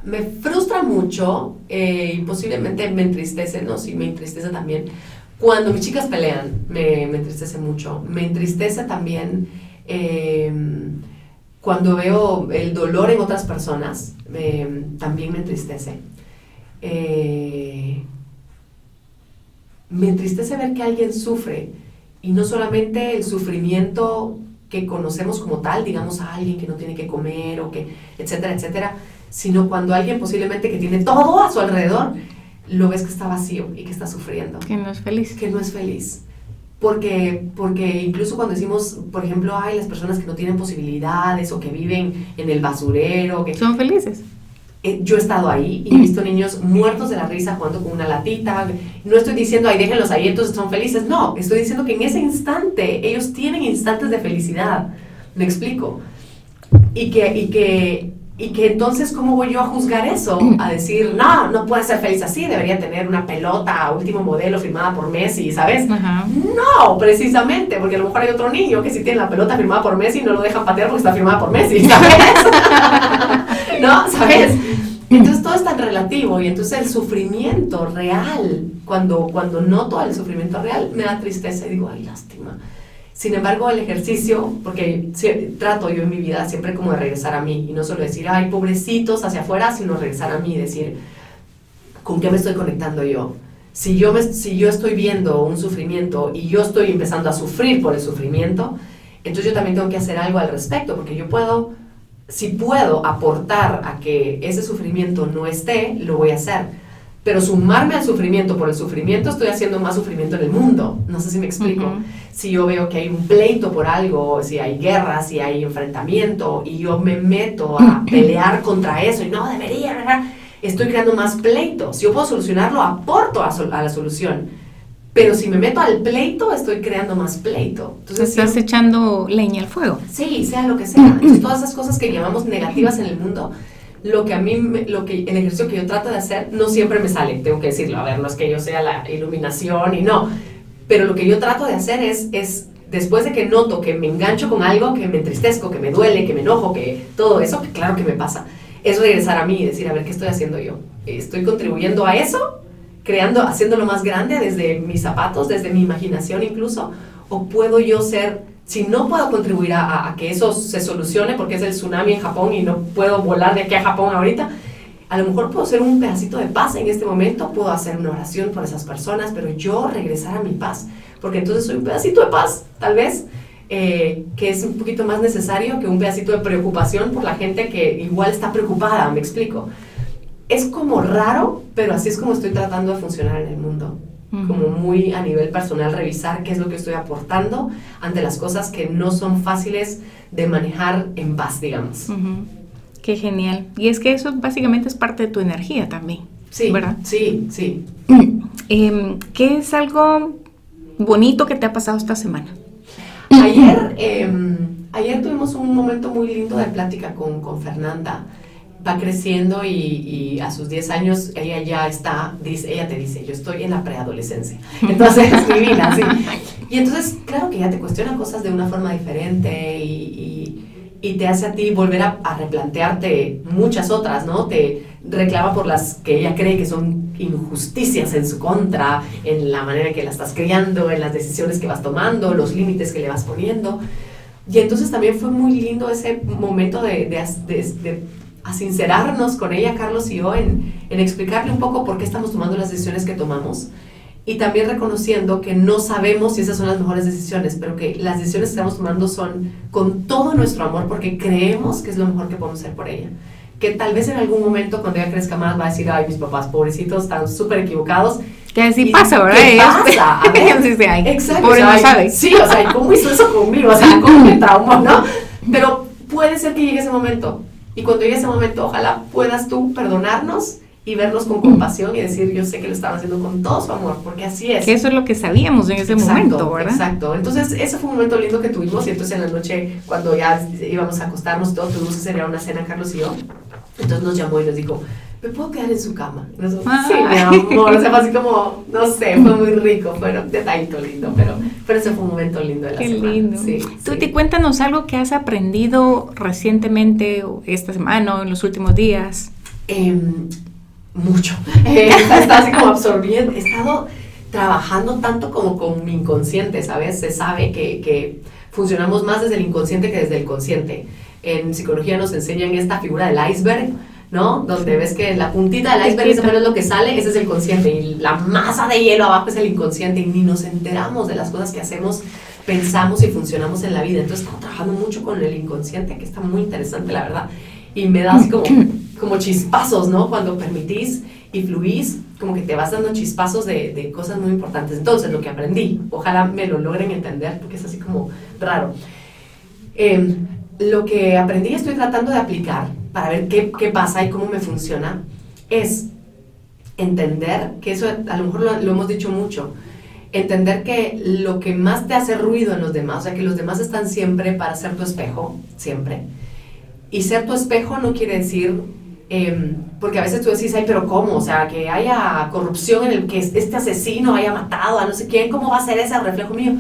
me frustra mucho eh, y posiblemente me entristece, no, sí, me entristece también cuando mis chicas pelean, me, entristece mucho. Me entristece también em, cuando veo el dolor en otras personas, también me entristece. Eh, me entristece ver que alguien sufre y no solamente el sufrimiento que conocemos como tal, digamos a alguien que no tiene que comer o que, etcétera, etcétera, sino cuando alguien posiblemente que tiene todo a su alrededor lo ves que está vacío y que está sufriendo. Que no es feliz. Que no es feliz. Porque, porque incluso cuando decimos, por ejemplo, hay las personas que no tienen posibilidades o que viven en el basurero. Que, Son felices. Eh, yo he estado ahí y he visto niños muertos de la risa jugando con una latita. No estoy diciendo, ay, déjenlos ahí, entonces son felices. No, estoy diciendo que en ese instante ellos tienen instantes de felicidad. Me explico. Y que, y que y que entonces, ¿cómo voy yo a juzgar eso? A decir, no, no puede ser feliz así, debería tener una pelota último modelo firmada por Messi, ¿sabes? No, precisamente, porque a lo mejor hay otro niño que si tiene la pelota firmada por Messi no lo dejan patear porque está firmada por Messi, ¿sabes? ¿No? ¿Sabes? Entonces todo es tan relativo y entonces el sufrimiento real, cuando, cuando noto el sufrimiento real, me da tristeza y digo, ay, lástima sin embargo, el ejercicio, porque trato yo en mi vida siempre como de regresar a mí y no solo decir, ay, pobrecitos hacia afuera, sino regresar a mí y decir, ¿con qué me estoy conectando yo? Si yo, si yo estoy viendo un sufrimiento y yo estoy empezando a sufrir por el sufrimiento, entonces yo también tengo que hacer algo al respecto, porque yo puedo, si puedo aportar a que ese sufrimiento no esté, lo voy a hacer pero sumarme al sufrimiento por el sufrimiento estoy haciendo más sufrimiento en el mundo. No sé si me explico. Ujú. Si yo veo que hay un pleito por algo, si hay guerra, si hay enfrentamiento y yo me meto a pelear contra eso y no debería, ¿verdad? Estoy creando más pleitos. Si yo puedo solucionarlo, aporto a, sol- a la solución. Pero si me meto al pleito, estoy creando más pleito. Entonces, Estás siempre- echando leña al fuego. Sí, sea lo que sea. Entonces, todas esas cosas que llamamos negativas en el mundo, lo que a mí, lo que, el ejercicio que yo trato de hacer, no siempre me sale, tengo que decirlo. A ver, no es que yo sea la iluminación y no. Pero lo que yo trato de hacer es, es después de que noto que me engancho con algo, que me entristezco, que me duele, que me enojo, que todo eso, que claro que me pasa, es regresar a mí y decir, a ver, ¿qué estoy haciendo yo? ¿Estoy contribuyendo a eso? creando, haciéndolo más grande desde mis zapatos, desde mi imaginación incluso, o puedo yo ser, si no puedo contribuir a, a- que eso se solucione porque es el tsunami en Japón y no puedo volar de aquí a Japón ahorita, a lo mejor puedo ser un pedacito de paz en este momento, puedo hacer una oración por esas personas, pero yo regresar a mi paz, porque entonces soy un pedacito de paz, tal vez, eh, que es un poquito más necesario que un pedacito de preocupación por la gente que igual está preocupada, me explico es como raro, pero así es como estoy tratando de funcionar en el mundo. Como muy a nivel personal, revisar qué es lo que estoy aportando ante las cosas que no son fáciles de manejar en paz, digamos. Qué genial. Y es que eso básicamente es parte de tu energía también. Sí, ¿Verdad? sí, sí. Em, ¿Qué es algo bonito que te ha pasado esta semana? Ayer, em, ayer tuvimos un momento muy lindo de plática con, con Fernanda. Va creciendo y, y a sus 10 años ella ya está, dice, ella te dice, yo estoy en la preadolescencia. Entonces, es divina, sí. Y entonces, claro que ella te cuestiona cosas de una forma diferente y, y- y te hace a ti volver a, a replantearte muchas otras, ¿no? Te reclama por las que ella cree que son injusticias en su contra, en la manera en que la estás criando, en las decisiones que vas tomando, los límites que le vas poniendo. Y entonces también fue muy lindo ese momento de, de, as- de- de asincerarnos con ella, Carlos y yo, en, en explicarle un poco por qué estamos tomando las decisiones que tomamos y también reconociendo que no sabemos si esas son las mejores decisiones, pero que las decisiones que estamos tomando son con todo nuestro amor porque creemos que es lo mejor que podemos hacer por ella. Que tal vez en algún momento cuando ella crezca más va a decir, ay, mis papás pobrecitos están súper equivocados. Que así Y- pasa, ¿verdad? ¿Qué pasa? A ver. ellos dicen, ay, Exacto. pobre o sea, no sabe. Sí, o sea, ¿y ¿cómo hizo eso conmigo? O sea, ¿cómo me traumó, no? Pero puede ser que llegue ese momento. Y cuando llegue ese momento, ojalá puedas tú perdonarnos y vernos con compasión y decir, yo sé que lo estaban haciendo con todo su amor, porque así es. Que eso es lo que sabíamos en ese Exacto, momento, ¿verdad? Exacto. Entonces, ese fue un momento lindo que tuvimos. Y entonces, en la noche, cuando ya íbamos a acostarnos, todos tuvimos que celebrar una cena, Carlos y yo. Entonces nos llamó y nos dijo, ¿me puedo quedar en su cama? Nosotros, sí, mi amor. O sea, fue así como, no sé, fue muy rico. Fue un detallito lindo, pero, pero ese fue un momento lindo de la Qué semana. lindo. Sí, Tú sí. te cuéntanos algo que has aprendido recientemente esta semana o en los últimos días. Em, mucho. Eh, está así como absorbiendo. He estado trabajando tanto como con mi inconsciente, ¿sabes? Se sabe que, que funcionamos más desde el inconsciente que desde el consciente. En psicología nos enseñan esta figura del iceberg, ¿no? Donde ves que la puntita del iceberg es Chiquita. menos lo que sale, ese es el consciente. Y la masa de hielo abajo es el inconsciente. Y ni nos enteramos de las cosas que hacemos, pensamos y funcionamos en la vida. Entonces, estamos trabajando mucho con el inconsciente, que está muy interesante, la verdad. Y me da así como, como chispazos, ¿no? Cuando permitís y fluís, como que te vas dando chispazos de, de cosas muy importantes. Entonces, lo que aprendí, ojalá me lo logren entender, porque es así como raro. Eh, lo que aprendí estoy tratando de aplicar para ver qué, qué pasa y cómo me funciona es entender, que eso a lo mejor lo, hemos dicho mucho, entender que lo que más te hace ruido en los demás, o sea, que los demás están siempre para ser tu espejo, siempre. Y ser tu espejo no quiere decir, em, porque a veces tú decís, ay, pero ¿cómo? O sea, que haya corrupción en el que este asesino haya matado a no sé quién, ¿cómo va a ser ese reflejo mío?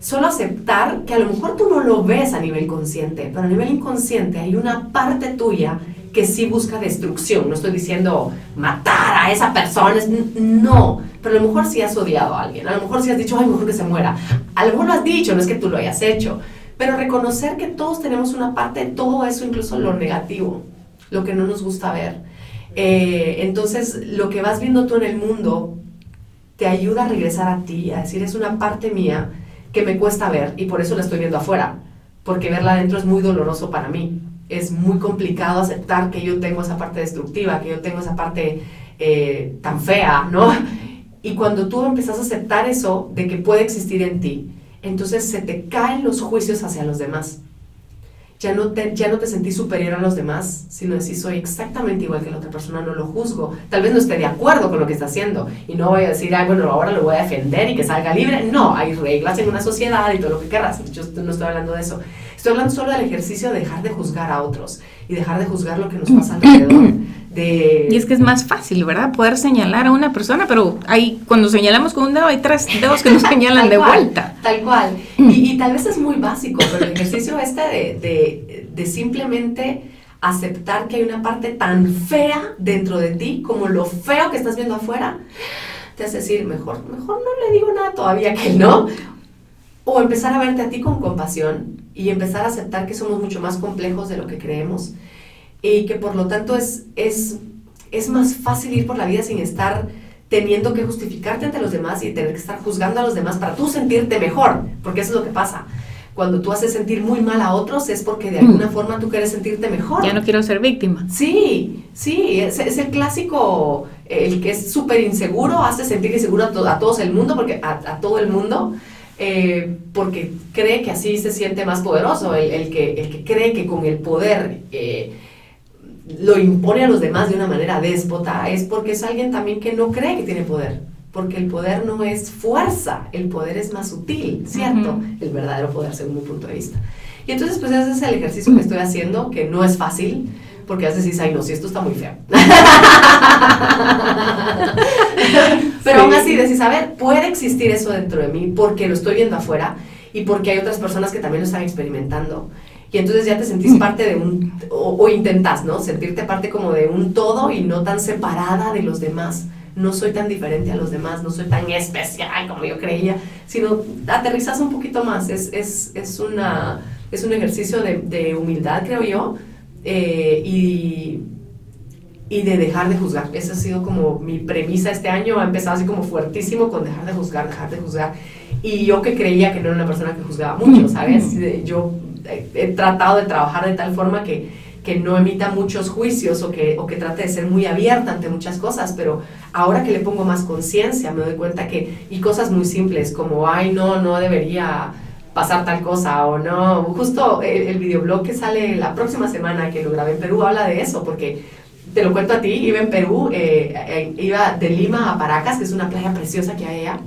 Solo aceptar que a lo mejor tú no lo ves a nivel consciente, pero a nivel inconsciente hay una parte tuya que sí busca destrucción. No estoy diciendo matar a esa persona, no, pero a lo mejor sí has odiado a alguien, a lo mejor sí has dicho, ay, mejor que se muera. A lo mejor lo has dicho, no es que tú lo hayas hecho, pero reconocer que todos tenemos una parte de todo eso, incluso lo negativo, lo que no nos gusta ver. Eh, entonces, lo que vas viendo tú en el mundo te ayuda a regresar a ti, a decir, es una parte mía que me cuesta ver y por eso la estoy viendo afuera, porque verla adentro es muy doloroso para mí. Es muy complicado aceptar que yo tengo esa parte destructiva, que yo tengo esa parte eh, tan fea, ¿no? Y cuando tú empiezas a aceptar eso de que puede existir en ti, entonces se te caen los juicios hacia los demás ya no, te, ya no te sentí superior a los demás, sino decir soy exactamente igual que la otra persona, no lo juzgo. Tal vez no esté de acuerdo con lo que está haciendo y no voy a decir, ay, bueno, ahora lo voy a defender y que salga libre. No, hay reglas en una sociedad y todo lo que querrás. Yo no estoy hablando de eso. Estoy hablando solo del ejercicio de dejar de juzgar a otros y dejar de juzgar lo que nos pasa alrededor. De... Y es que es más fácil, ¿verdad? Poder señalar a una persona, pero hay, cuando señalamos con un dedo hay tres dedos que nos señalan de vuelta. Tal cual. Y, y, tal vez es muy básico, pero el ejercicio este de, de, de simplemente aceptar que hay una parte tan fea dentro de ti como lo feo que estás viendo afuera, te hace decir, mejor, mejor no le digo nada todavía que no, o empezar a verte a ti con compasión y empezar a aceptar que somos mucho más complejos de lo que creemos y que por lo tanto es, es, es más fácil ir por la vida sin estar teniendo que justificarte ante los demás y tener que estar juzgando a los demás para tú sentirte mejor, porque eso es lo que pasa. Cuando tú haces sentir muy mal a otros es porque de alguna mm. forma tú quieres sentirte mejor. Ya no quiero ser víctima. Sí, sí, es, es el clásico, el que es súper inseguro, hace sentir inseguro a, a todos el mundo, porque a, a todo el mundo, eh, porque cree que así se siente más poderoso, el, el, que, el que cree que con el poder eh, lo impone a los demás de una manera déspota, es porque es alguien también que no cree que tiene poder, porque el poder no es fuerza, el poder es más sutil, ¿cierto? El verdadero poder según mi punto de vista. Y entonces pues ese es el ejercicio que estoy haciendo, que no es fácil, porque a veces dices, ay no, si esto está muy feo. Pero aún así decís, a ver, puede existir eso dentro de mí porque lo estoy viendo afuera y porque hay otras personas que también lo están experimentando. Y entonces ya te sentís parte de un, o, o intentás, ¿no? Sentirte parte como de un todo y no tan separada de los demás. No soy tan diferente a los demás, no soy tan especial como yo creía, sino aterrizas un poquito más. Es, es, es, una, es un ejercicio de, de humildad, creo yo, eh, y, y de dejar de juzgar. Esa ha sido como mi premisa este año, ha empezado así como fuertísimo con dejar de juzgar, dejar de juzgar. Y yo que creía que no era una persona que juzgaba mucho, ¿sabes? Yo he tratado de trabajar de tal forma que, que no emita muchos juicios o que, o que trate de ser muy abierta ante muchas cosas, pero ahora que le pongo más conciencia me doy cuenta que, y cosas muy simples como, ay, no, no debería pasar tal cosa o no. Justo el, videoblog que sale la próxima semana que lo grabé en Perú habla de eso, porque te lo cuento a ti, iba en Perú, eh, eh, iba de Lima a Paracas, que es una playa preciosa que hay allá,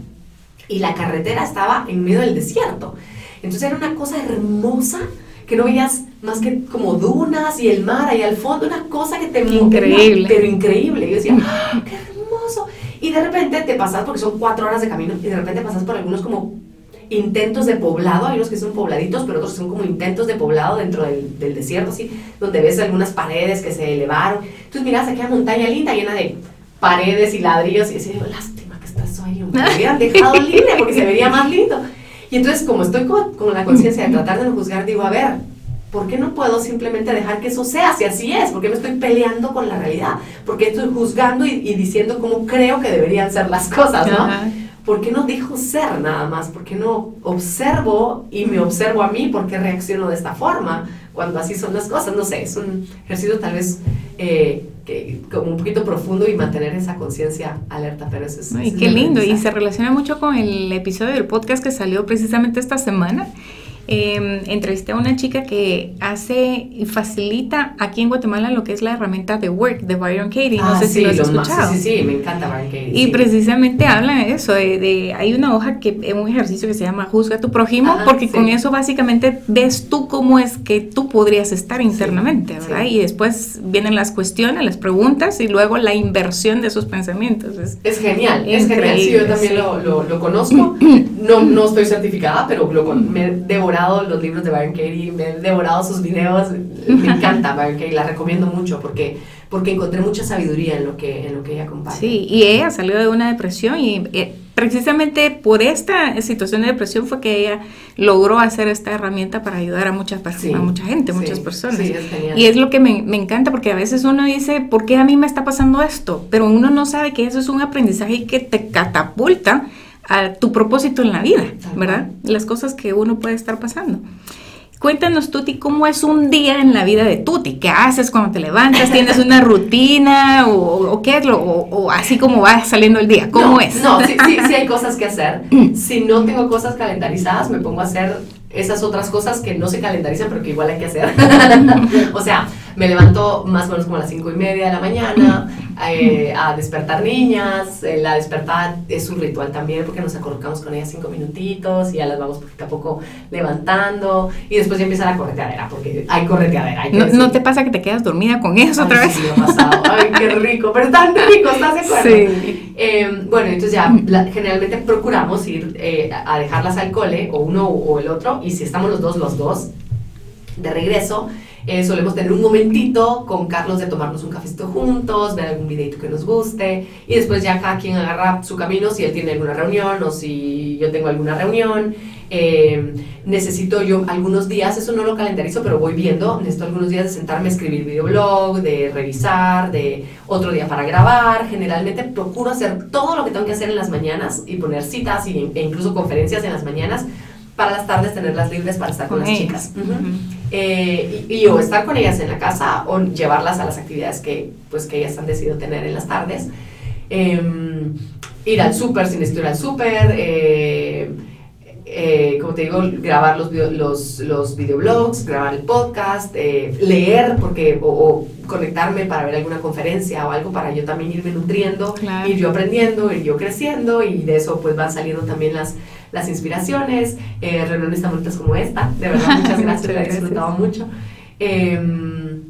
y la carretera estaba en medio del desierto. Entonces era una cosa hermosa que no veías más que como dunas y el mar ahí al fondo, una cosa que te increíble, pero increíble. Yo decía, ¡Ah, qué hermoso. Y de repente te pasas, porque son cuatro horas de camino, y de repente pasas por algunos como intentos de poblado, hay unos que son pobladitos, pero otros son como intentos de poblado dentro del, del desierto, así, donde ves algunas paredes que se elevaron. Entonces miras aquella montaña linda llena de paredes y ladrillos y dices, lástima que estás ahí, me hubieran dejado libre porque se vería más lindo. Y entonces como estoy con, con la conciencia de tratar de no juzgar, digo, a ver, ¿por qué no puedo simplemente dejar que eso sea si así es? ¿Por qué me estoy peleando con la realidad? ¿Por qué estoy juzgando y, y diciendo cómo creo que deberían ser las cosas, no? ¿Por qué no dejo ser nada más? ¿Por qué no observo y me observo a mí? ¿Por qué reacciono de esta forma cuando así son las cosas? No sé, es un ejercicio tal vez eh, que, como un poquito profundo y mantener esa conciencia alerta, pero eso es... Ay, qué lindo, y se relaciona mucho con el episodio del podcast que salió precisamente esta semana eh, entrevisté a una chica que hace y facilita aquí en Guatemala lo que es la herramienta de Work de Byron Katie. No ah, sé sí, si lo has escuchado. sí, sí, me encanta Byron Katie. Y precisamente habla de eso, de, hay una hoja que es un ejercicio que se llama Juzga a tu prójimo, porque con eso básicamente ves tú cómo es que tú podrías estar internamente, ¿verdad? Y después vienen las cuestiones, las preguntas y luego la inversión de esos pensamientos. Es, es genial, es genial. Sí, yo también lo, lo, lo, conozco. No, no estoy certificada, pero lo, me devoré los libros de Byron Katie, me he devorado sus videos, me encanta Byron Katie, la recomiendo mucho porque, porque encontré mucha sabiduría en lo, que, en lo que ella comparte. Sí, y ella salió de una depresión y eh, precisamente por esta situación de depresión fue que ella logró hacer esta herramienta para ayudar a muchas personas, a mucha gente, muchas personas. Sí, es. Y es lo que me, me, encanta porque a veces uno dice, ¿por qué a mí me está pasando esto? Pero uno no sabe que eso es un aprendizaje que te catapulta a tu propósito en la vida, ¿verdad? Las cosas que uno puede estar pasando. Cuéntanos, Tuti, ¿cómo es un día en la vida de Tuti? ¿Qué haces cuando te levantas? ¿Tienes una rutina? ¿O, qué es lo? O, así como va saliendo el día? ¿Cómo es? No, sí, sí, sí hay cosas que hacer. Si no tengo cosas calendarizadas, me pongo a hacer esas otras cosas que no se calendarizan, pero que igual hay que hacer. o sea, me levanto más o menos como a las cinco y media de la mañana eh, a despertar niñas. Eh, la despertada es un ritual también porque nos acolocamos con ellas cinco minutitos y ya las vamos poquito a poco levantando. Y después ya empieza la correteadera, porque hay correteadera. no, te pasa que te quedas dormida con eso otra vez? Sí, ha pasado. Ay, qué rico, pero tan rico, ¿estás de acuerdo? Sí. Em, bueno, entonces ya generalmente procuramos ir eh, a dejarlas al cole, o uno o el otro, y si estamos los dos, los dos, de regreso eh, solemos tener un momentito con Carlos de tomarnos un cafecito juntos, ver algún videito que nos guste y después ya cada quien agarra su camino si él tiene alguna reunión o si yo tengo alguna reunión. Eh, necesito yo algunos días, eso no lo calendarizo, pero voy viendo, necesito algunos días de sentarme a escribir videoblog, de revisar, de otro día para grabar. Generalmente procuro hacer todo lo que tengo que hacer en las mañanas y poner citas e incluso conferencias en las mañanas para las tardes tenerlas libres para estar con, las chicas. Eh, y, o estar con ellas en la casa o llevarlas a las actividades que, pues, que ellas han decidido tener en las tardes. Em, ir al súper sin necesito ir al súper. Eh, eh, como te digo, grabar los, los, los videoblogs, grabar el podcast, leer porque, o, conectarme para ver alguna conferencia o algo para yo también irme nutriendo, ir yo aprendiendo, ir yo creciendo y de eso pues van saliendo también las, las inspiraciones, eh, reuniones tan bonitas como esta. De verdad, muchas gracias, la he disfrutado mucho. Em,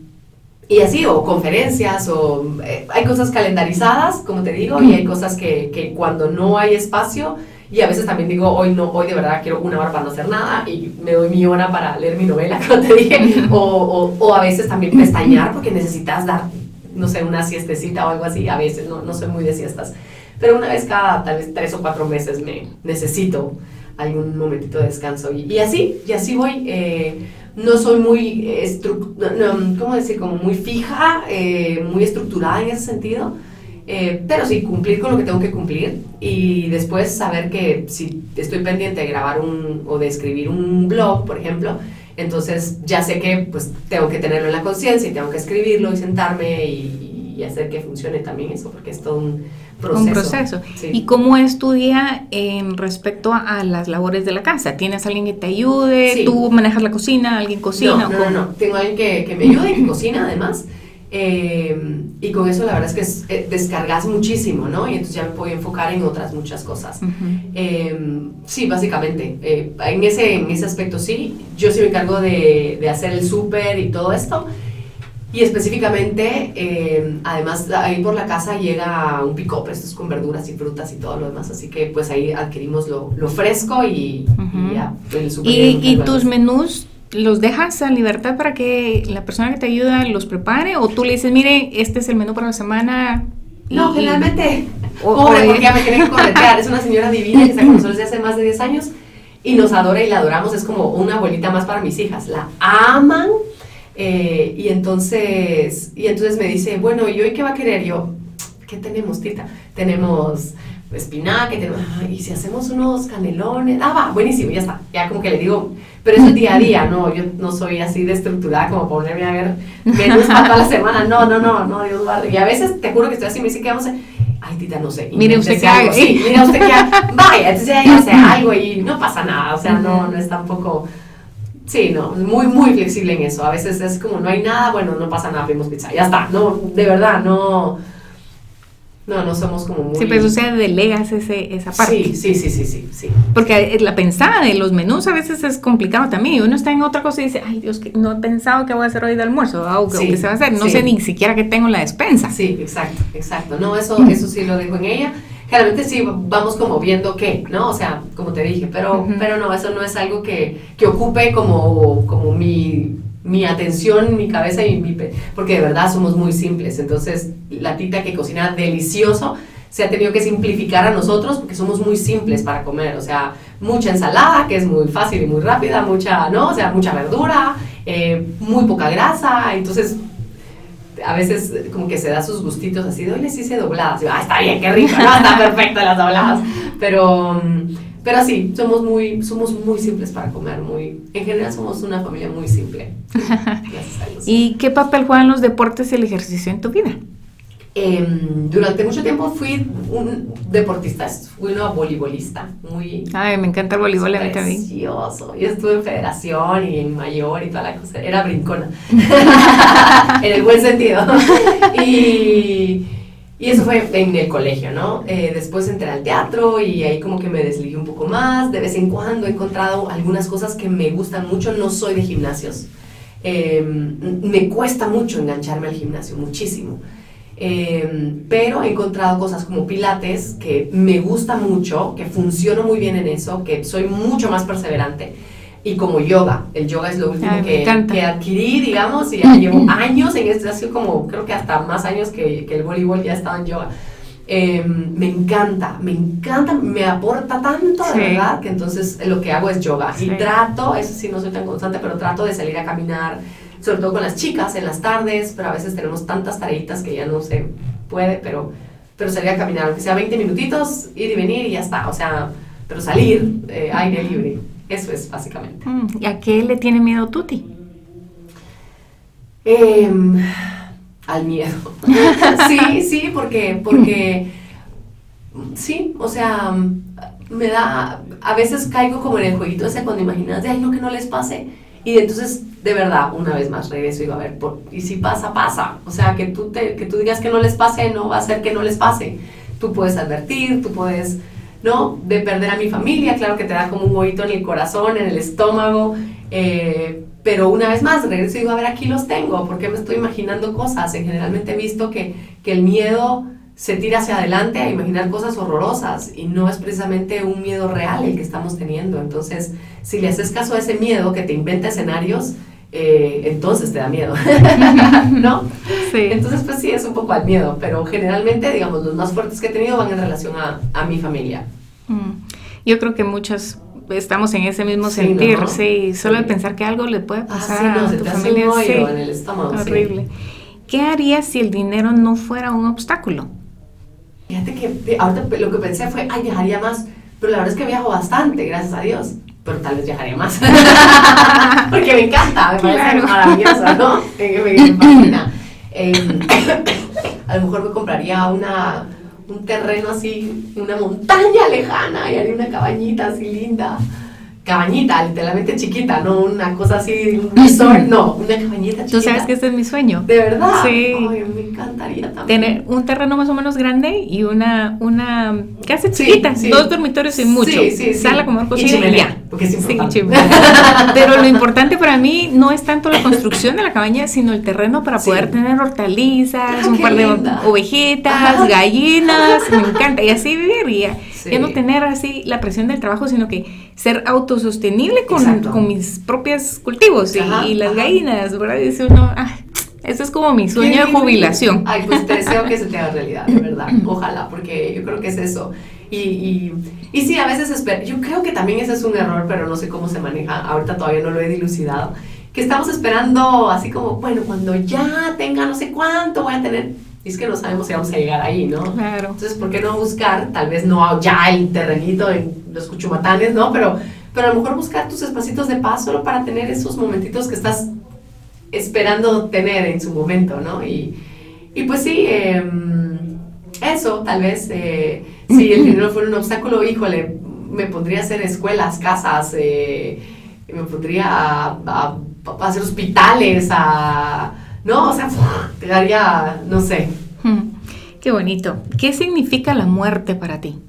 y así, o conferencias, o eh, hay cosas calendarizadas, como te digo, y hay cosas que, que, cuando no hay espacio, y a veces también digo, hoy no, hoy de verdad quiero una hora para no hacer nada, y me doy mi hora para leer mi novela, como te dije, o, o, o a veces también pestañear porque necesitas dar, no sé, una siestecita o algo así, a veces, no, no soy muy de siestas pero una vez cada tal vez tres o cuatro meses me necesito algún momentito de descanso y, y así, y así voy. Eh, no soy muy, no, ¿cómo decir? Como muy fija, eh, muy estructurada en ese sentido. Eh, pero sí, cumplir con lo que tengo que cumplir y después saber que si estoy pendiente de grabar un, o de escribir un blog, por ejemplo, entonces ya sé que pues tengo que tenerlo en la conciencia y tengo que escribirlo y sentarme y, y, hacer que funcione también eso, porque es todo un, un proceso. ¿Y cómo es tu día en respecto a, las labores de la casa? ¿Tienes alguien que te ayude? ¿Tú manejas la cocina? ¿Alguien cocina? No, no, no, Tengo alguien que, que me ayude y que cocina además. Eh, y con eso la verdad es que es, eh, descargas muchísimo, ¿no? Y entonces ya me puedo enfocar en otras muchas cosas. Eh, sí, básicamente. en, ese, en ese aspecto sí. Yo sí me encargo de, de hacer el súper y todo esto. Y específicamente, eh, además, ahí por la casa llega un pick-up, esto es con verduras y frutas y todo lo demás, así que pues ahí adquirimos lo, lo fresco y, y ya. ¿Y, y tus menús los dejas a libertad para que la persona que te ayuda los prepare? ¿O tú le dices, mire, este es el menú para la semana? no, generalmente, pobre, porque ya me tienen que corretear, es una señora divina que está con nosotros desde hace más de 10 años y nos adora y la adoramos, es como una abuelita más para mis hijas, la aman eh, y, entonces, y entonces me dice, bueno, ¿y hoy qué va a querer? Yo, ¿qué tenemos, tita? Tenemos espinaca, tenemos, y si hacemos unos canelones, ah, va, buenísimo, ya está. Ya como que le digo, pero es el día a día, no, yo no soy así de estructurada como ponerme a ver menús para toda la semana, no, no, no, no, Dios guarde. Y a veces te juro que estoy así, me dice que vamos a, ay, tita, no sé. Mire usted qué haga. Sí, mire usted qué haga. Vaya, entonces ya hace algo y no pasa nada, o sea, no, no es tampoco Sí, no, muy, muy flexible en eso. A veces es como, no hay nada, bueno, no pasa nada, pedimos pizza, ya está. No, de verdad, no. No, no somos como muy... Sí, pero o sea, delegas ese, esa parte. Sí, sí, sí, sí, sí, sí. Porque la pensada de los menús a veces es complicado también. Uno está en otra cosa y dice, ay Dios, no he pensado qué voy a hacer hoy de almuerzo o qué se va a hacer. No sé ni siquiera qué tengo en la despensa. Sí, exacto, exacto. No, eso, eso sí lo dejo en ella generalmente sí vamos como viendo qué, ¿no? O sea, como te dije, pero, pero no, eso no es algo que, que ocupe como, como mi, mi, atención, mi cabeza y mi... Porque de verdad somos muy simples, entonces la tita que cocina delicioso se ha tenido que simplificar a nosotros porque somos muy simples para comer, o sea, mucha ensalada, que es muy fácil y muy rápida, mucha, ¿no? O sea, mucha verdura, eh, muy poca grasa, entonces a veces como que se da sus gustitos así hoy les hice dobladas. Y, ah, está bien, qué rico, ¿no? Está perfecto las dobladas. Pero, pero sí, somos muy, somos muy simples para comer, muy, en general somos una familia muy simple. ¿Y qué papel juegan los deportes y el ejercicio en tu vida? Em, durante mucho tiempo fui un deportista, fui una voleibolista, muy... Ay, me encanta el voleibol, a mí también. Precioso. Yo estuve en federación y en mayor y toda la cosa, era brincona, en el buen sentido. y, y, eso fue en el colegio, ¿no? Eh, después entré al teatro y ahí como que me desligué un poco más, de vez en cuando he encontrado algunas cosas que me gustan mucho, no soy de gimnasios. Em, me cuesta mucho engancharme al gimnasio, muchísimo. Em, pero he encontrado cosas como Pilates que me gusta mucho, que funciono muy bien en eso, que soy mucho más perseverante. Y como yoga, el yoga es lo último que, que, adquirí, digamos, y ya llevo años en esto, ha sido como, creo que hasta más años que, que el voleibol ya estaba en yoga. Em, me encanta, me encanta, me aporta tanto, de verdad, que entonces lo que hago es yoga. Y trato, eso sí no soy tan constante, pero trato de salir a caminar, sobre todo con las chicas en las tardes, pero a veces tenemos tantas tareitas que ya no se puede, pero, pero salir a caminar, aunque sea 20 minutitos, ir y venir y ya está, o sea, pero salir, eh, aire libre, eso es básicamente. Mm, ¿Y a qué le tiene miedo Tuti? Em, al miedo. sí, sí, porque, porque, sí, o sea, me da, a veces caigo como en el jueguito ese cuando imaginas de, ay, no, que no les pase. Y entonces de verdad, una vez más regreso y digo, a ver, y si pasa, pasa. O sea, que tú, te, que tú digas que no les pase, no va a ser que no les pase. Tú puedes advertir, tú puedes, ¿no? De perder a mi familia, claro que te da como un oído en el corazón, en el estómago. Eh, pero una vez más, regreso y digo, a ver, aquí los tengo, porque me estoy imaginando cosas. En generalmente he visto que, que el miedo se tira hacia adelante a imaginar cosas horrorosas y no es precisamente un miedo real el que estamos teniendo. Entonces, si le haces caso a ese miedo que te inventa escenarios, eh, entonces te da miedo, ¿no? Sí. Entonces, pues sí, es un poco al miedo, pero generalmente, digamos, los más fuertes que he tenido van en relación a, a mi familia. Mm. Yo creo que muchas estamos en ese mismo sentir, sí, solo de pensar que algo le puede ah, pasar a tu familia, sí, en el estómago, horrible. ¿Qué harías si el dinero no fuera un obstáculo? Fíjate que ahorita lo que pensé fue, ay, viajaría más, pero la verdad es que viajo bastante, gracias a Dios pero tal vez viajaría más. Porque me encanta, me parece maravilloso, ¿no? Me, fascina. Em, a lo mejor me compraría una, un terreno así, una montaña lejana y haría una cabañita así linda cabañita, literalmente chiquita, no una cosa así, un resort, no, una cabañita chiquita. Tú sabes que ese es mi sueño. ¿De verdad? Sí. Ay, me encantaría también. Tener un terreno más o menos grande y una, una casa chiquita, dos dormitorios y mucho. Sí, sí, Sala, como cocina y, ya. Porque es importante. Pero lo importante para mí no es tanto la construcción de la cabaña, sino el terreno para poder tener hortalizas, ah, un par de ovejitas, gallinas, me encanta. Y así viviría. Ya no tener así la presión del trabajo, sino que ser autosostenible con, con mis propios cultivos y, las gallinas, ¿verdad? Dice uno, ah, eso es como mi sueño de jubilación. Ay, pues te deseo que se te haga realidad, de verdad. Ojalá, porque yo creo que es eso. Y, y, y sí, a veces espero, yo creo que también ese es un error, pero no sé cómo se maneja. Ahorita todavía no lo he dilucidado. Que estamos esperando así como, bueno, cuando ya tenga no sé cuánto voy a tener es que no sabemos si vamos a llegar ahí, ¿no? Claro. Entonces, ¿por qué no buscar, tal vez no ya el terrenito en los cuchumatanes, ¿no? Pero, pero a lo mejor buscar tus espacitos de paz solo para tener esos momentitos que estás esperando tener en su momento, ¿no? Y, y pues sí, em, eso, tal vez, eh, si el dinero fuera un obstáculo, híjole, me pondría a hacer escuelas, casas, eh, me pondría a, a hacer hospitales, a ¿no? O sea, te daría, no sé. Hmm. Qué bonito. ¿Qué significa la muerte para ti?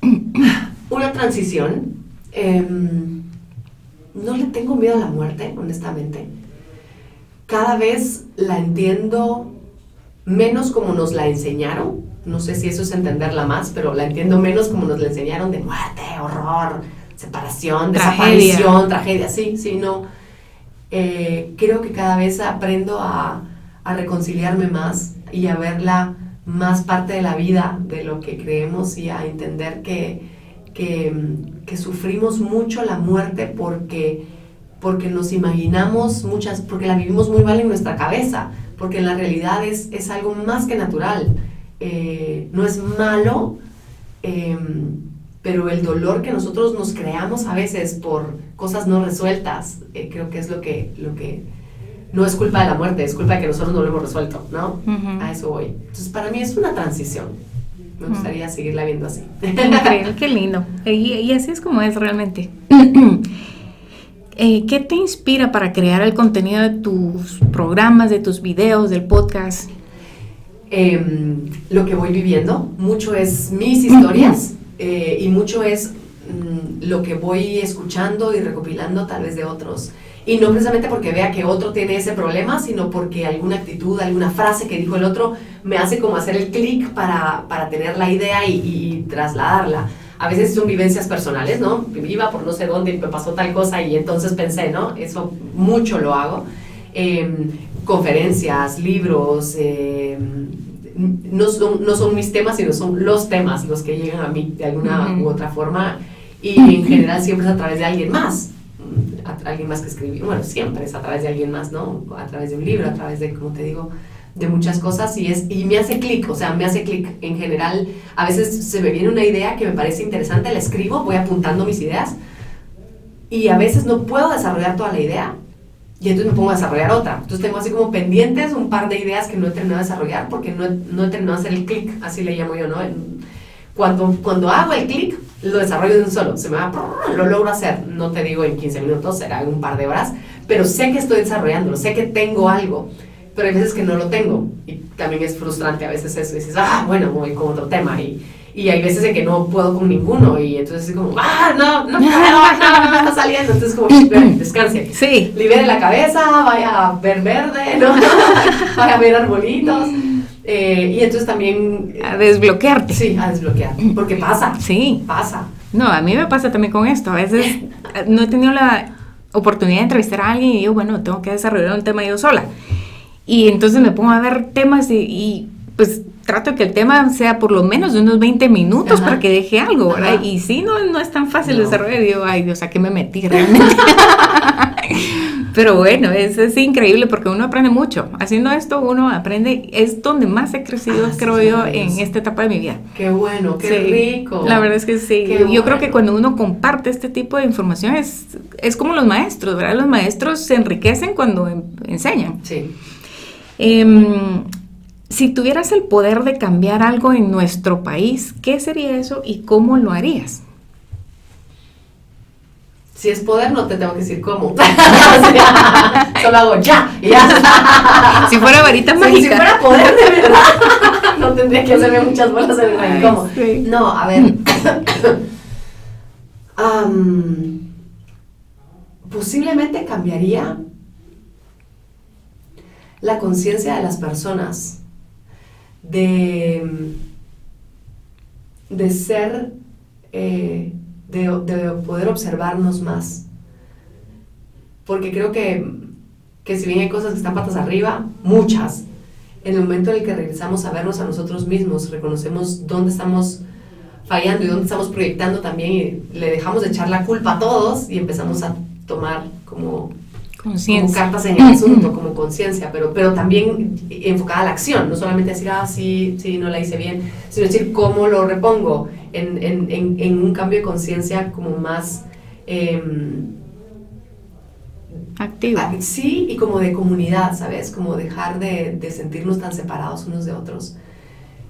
Una transición. Em, no le tengo miedo a la muerte, honestamente. Cada vez la entiendo menos como nos la enseñaron. No sé si eso es entenderla más, pero la entiendo menos como nos la enseñaron de muerte, horror, separación, desaparición, tragedia. Sí, sí, no eh, creo que cada vez aprendo a, a, reconciliarme más y a verla más parte de la vida de lo que creemos y a entender que, que, que sufrimos mucho la muerte porque, porque nos imaginamos muchas, porque la vivimos muy mal en nuestra cabeza, porque en la realidad es, es algo más que natural. Eh, no es malo, em, pero el dolor que nosotros nos creamos a veces por cosas no resueltas, eh, creo que es lo que, lo que no es culpa de la muerte, es culpa de que nosotros no lo hemos resuelto, ¿no? A eso voy. Entonces, para mí es una transición. Me gustaría seguirla viendo así. Increíble, qué lindo. Y, así es como es realmente. Eh, ¿Qué te inspira para crear el contenido de tus programas, de tus videos, del podcast? Em, lo que voy viviendo, mucho es mis historias eh, y mucho es mm, lo que voy escuchando y recopilando tal vez de otros. Y no precisamente porque vea que otro tiene ese problema, sino porque alguna actitud, alguna frase que dijo el otro me hace como hacer el clic para, para, tener la idea y, y, trasladarla. A veces son vivencias personales, ¿no? Iba por no sé dónde y me pasó tal cosa y entonces pensé, ¿no? Eso mucho lo hago. Em, conferencias, libros, em, no, son, no son mis temas, sino son los temas los que llegan a mí de alguna u otra forma y en general siempre es a través de alguien más a, alguien más que escribir, bueno, siempre es a través de alguien más, ¿no? A través de un libro, a través de, como te digo, de muchas cosas y, es, y me hace clic, o sea, me hace clic en general. A veces se me viene una idea que me parece interesante, la escribo, voy apuntando mis ideas y a veces no puedo desarrollar toda la idea y entonces me pongo a desarrollar otra. Entonces tengo así como pendientes un par de ideas que no he terminado de desarrollar porque no he, no he terminado de hacer el clic, así le llamo yo, ¿no? Cuando, cuando hago el clic, lo desarrollo de un solo, se me va, lo logro hacer, no te digo en 15 minutos, será en un par de horas, pero sé que estoy desarrollándolo, sé que tengo algo, pero hay veces que no lo tengo y también es frustrante a veces eso, y dices, ah, bueno, voy con otro tema y, y hay veces en que no puedo con ninguno y entonces es como, ah, no, no, no, no, me está saliendo, entonces como, descanse, sí. libere la cabeza, vaya a ver verde, ¿no? vaya a ver arbolitos. Eh, y entonces también... A desbloquearte. Sí, a desbloquear. Porque pasa. Sí. Pasa. No, a mí me pasa también con esto. A veces no he tenido la oportunidad de entrevistar a alguien y digo, bueno, tengo que desarrollar un tema yo sola. Y entonces me pongo a ver temas y, pues trato de que el tema sea por lo menos de unos 20 minutos para que deje algo, ¿verdad? Y sí, no, no es tan fácil desarrollar. Digo, ay Dios, ¿a qué me metí realmente? Pero bueno, es, es, increíble porque uno aprende mucho. Haciendo esto uno aprende, es donde más he crecido, ah, creo yo, en esta etapa de mi vida. Qué bueno, qué rico. La verdad es que sí. yo creo que cuando uno comparte este tipo de información es, es como los maestros, ¿verdad? Los maestros se enriquecen cuando enseñan. Sí. Em, si tuvieras el poder de cambiar algo en nuestro país, ¿qué sería eso y cómo lo harías? Si es poder, no te tengo que decir cómo. solo hago ya, Si fuera varita mágica. Si fuera poder, de verdad, no tendría que hacerme muchas bolas en el cómo. No, a ver. posiblemente cambiaría la conciencia de las personas de, de ser eh, de, poder observarnos más. Porque creo que, que si bien hay cosas que están patas arriba, muchas, en el momento en el que regresamos a vernos a nosotros mismos, reconocemos dónde estamos fallando y dónde estamos proyectando también y le dejamos de echar la culpa a todos y empezamos a tomar como, como cartas en el asunto, como conciencia, pero, pero también enfocada a la acción, no solamente decir, ah, sí, sí, no la hice bien, sino decir, ¿cómo lo repongo? en, en, en, un cambio de conciencia como más... Eh, Activo. Sí, y como de comunidad, ¿sabes? Como dejar de, de sentirnos tan separados unos de otros.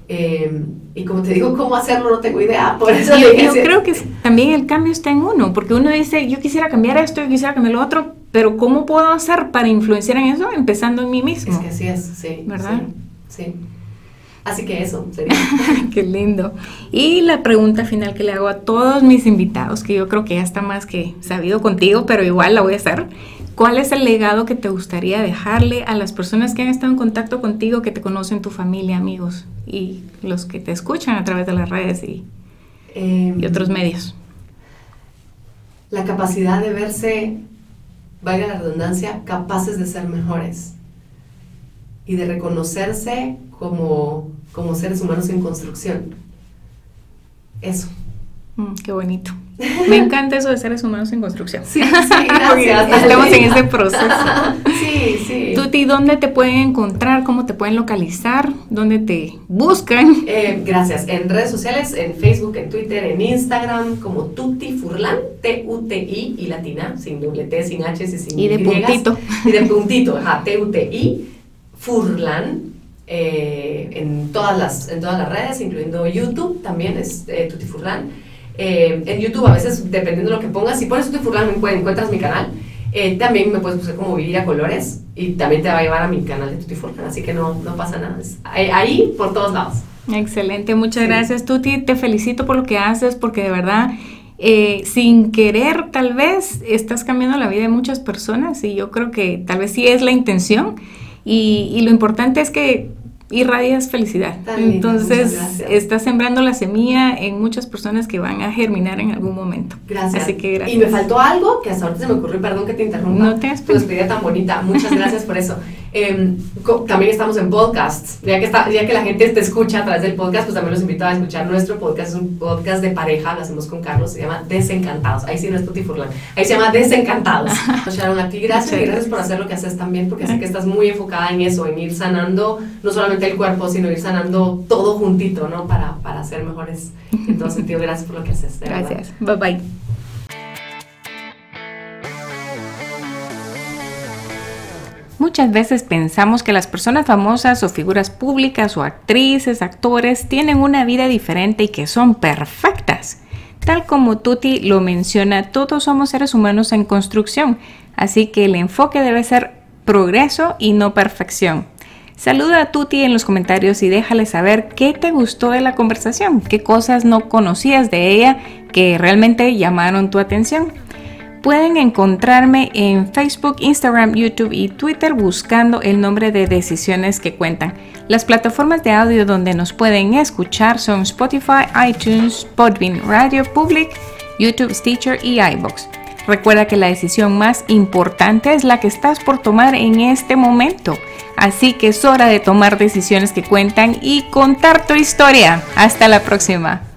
Em, y como te digo, cómo hacerlo no tengo idea. Por eso yo, yo creo que también el cambio está en uno, porque uno dice, yo quisiera cambiar esto, yo quisiera cambiar lo otro, pero ¿cómo puedo hacer para influenciar en eso? Empezando en mí mismo. Es que así es, sí. ¿Verdad? sí. sí. Así que eso sería. Qué lindo. Y la pregunta final que le hago a todos mis invitados, que yo creo que ya está más que sabido contigo, pero igual la voy a hacer. ¿Cuál es el legado que te gustaría dejarle a las personas que han estado en contacto contigo, que te conocen, tu familia, amigos y los que te escuchan a través de las redes y, y otros medios? La capacidad de verse, valga la redundancia, capaces de ser mejores y de reconocerse como como seres humanos en construcción. Eso. Mm, qué bonito. Me encanta eso de seres humanos en construcción. Sí, sí, gracias. Estamos en ese proceso. Sí, sí. Tuti, ¿dónde te pueden encontrar? ¿Cómo te pueden localizar? ¿Dónde te buscan? Eh, gracias. En redes sociales, en Facebook, en Twitter, en Instagram, como Tuti Furlan, T-U-T-I y latina, sin doble T, sin H y sin Y de puntito. Y de puntito, ajá, T-U-T-I, Furlan, eh, en, todas las, en todas las redes, incluyendo YouTube, también es eh, Tuti Furlan. Eh, en YouTube a veces, dependiendo de lo que pongas, si pones Tutti Furlan encuentras mi canal. Eh, también me puedes buscar como Vivir a Colores y también te va a llevar a mi canal de Tutti Furlan, así que no, no pasa nada. ahí, por todos lados. Excelente, muchas gracias Tuti, te felicito por lo que haces porque de verdad... Eh, sin querer tal vez estás cambiando la vida de muchas personas y yo creo que tal vez sí es la intención y, y lo importante es que irradias felicidad. Entonces, estás sembrando la semilla en muchas personas que van a germinar en algún momento. Gracias. Así que gracias. Y me faltó algo que hasta ahorita se me ocurrió, perdón que te interrumpa. No te Tu despedida tan bonita. Muchas gracias por eso. Em, también estamos en podcasts. Ya que, está, ya que la gente te escucha a través del podcast, pues también los invito a escuchar nuestro podcast. Es un podcast de pareja, lo hacemos con Carlos, se llama Desencantados. Ahí sí no es. Ahí se llama Desencantados. Sharon, a ti gracias y gracias por hacer lo que haces también, porque sé que estás muy enfocada en eso, en ir sanando no solamente el cuerpo, sino ir sanando todo juntito, ¿no? Para, para ser mejores en todo sentido. Gracias por lo que haces. Gracias. Bye bye. Muchas veces pensamos que las personas famosas o figuras públicas o actrices, actores tienen una vida diferente y que son perfectas. Tal como Tuti lo menciona, todos somos seres humanos en construcción, así que el enfoque debe ser progreso y no perfección. Saluda a Tuti en los comentarios y déjale saber qué te gustó de la conversación, qué cosas no conocías de ella que realmente llamaron tu atención. Pueden encontrarme en Facebook, Instagram, YouTube y Twitter buscando el nombre de Decisiones que Cuentan. Las plataformas de audio donde nos pueden escuchar son Spotify, iTunes, Podbean, Radio Public, YouTube, Stitcher y iBox. Recuerda que la decisión más importante es la que estás por tomar en este momento. Así que es hora de tomar decisiones que cuentan y contar tu historia. Hasta la próxima.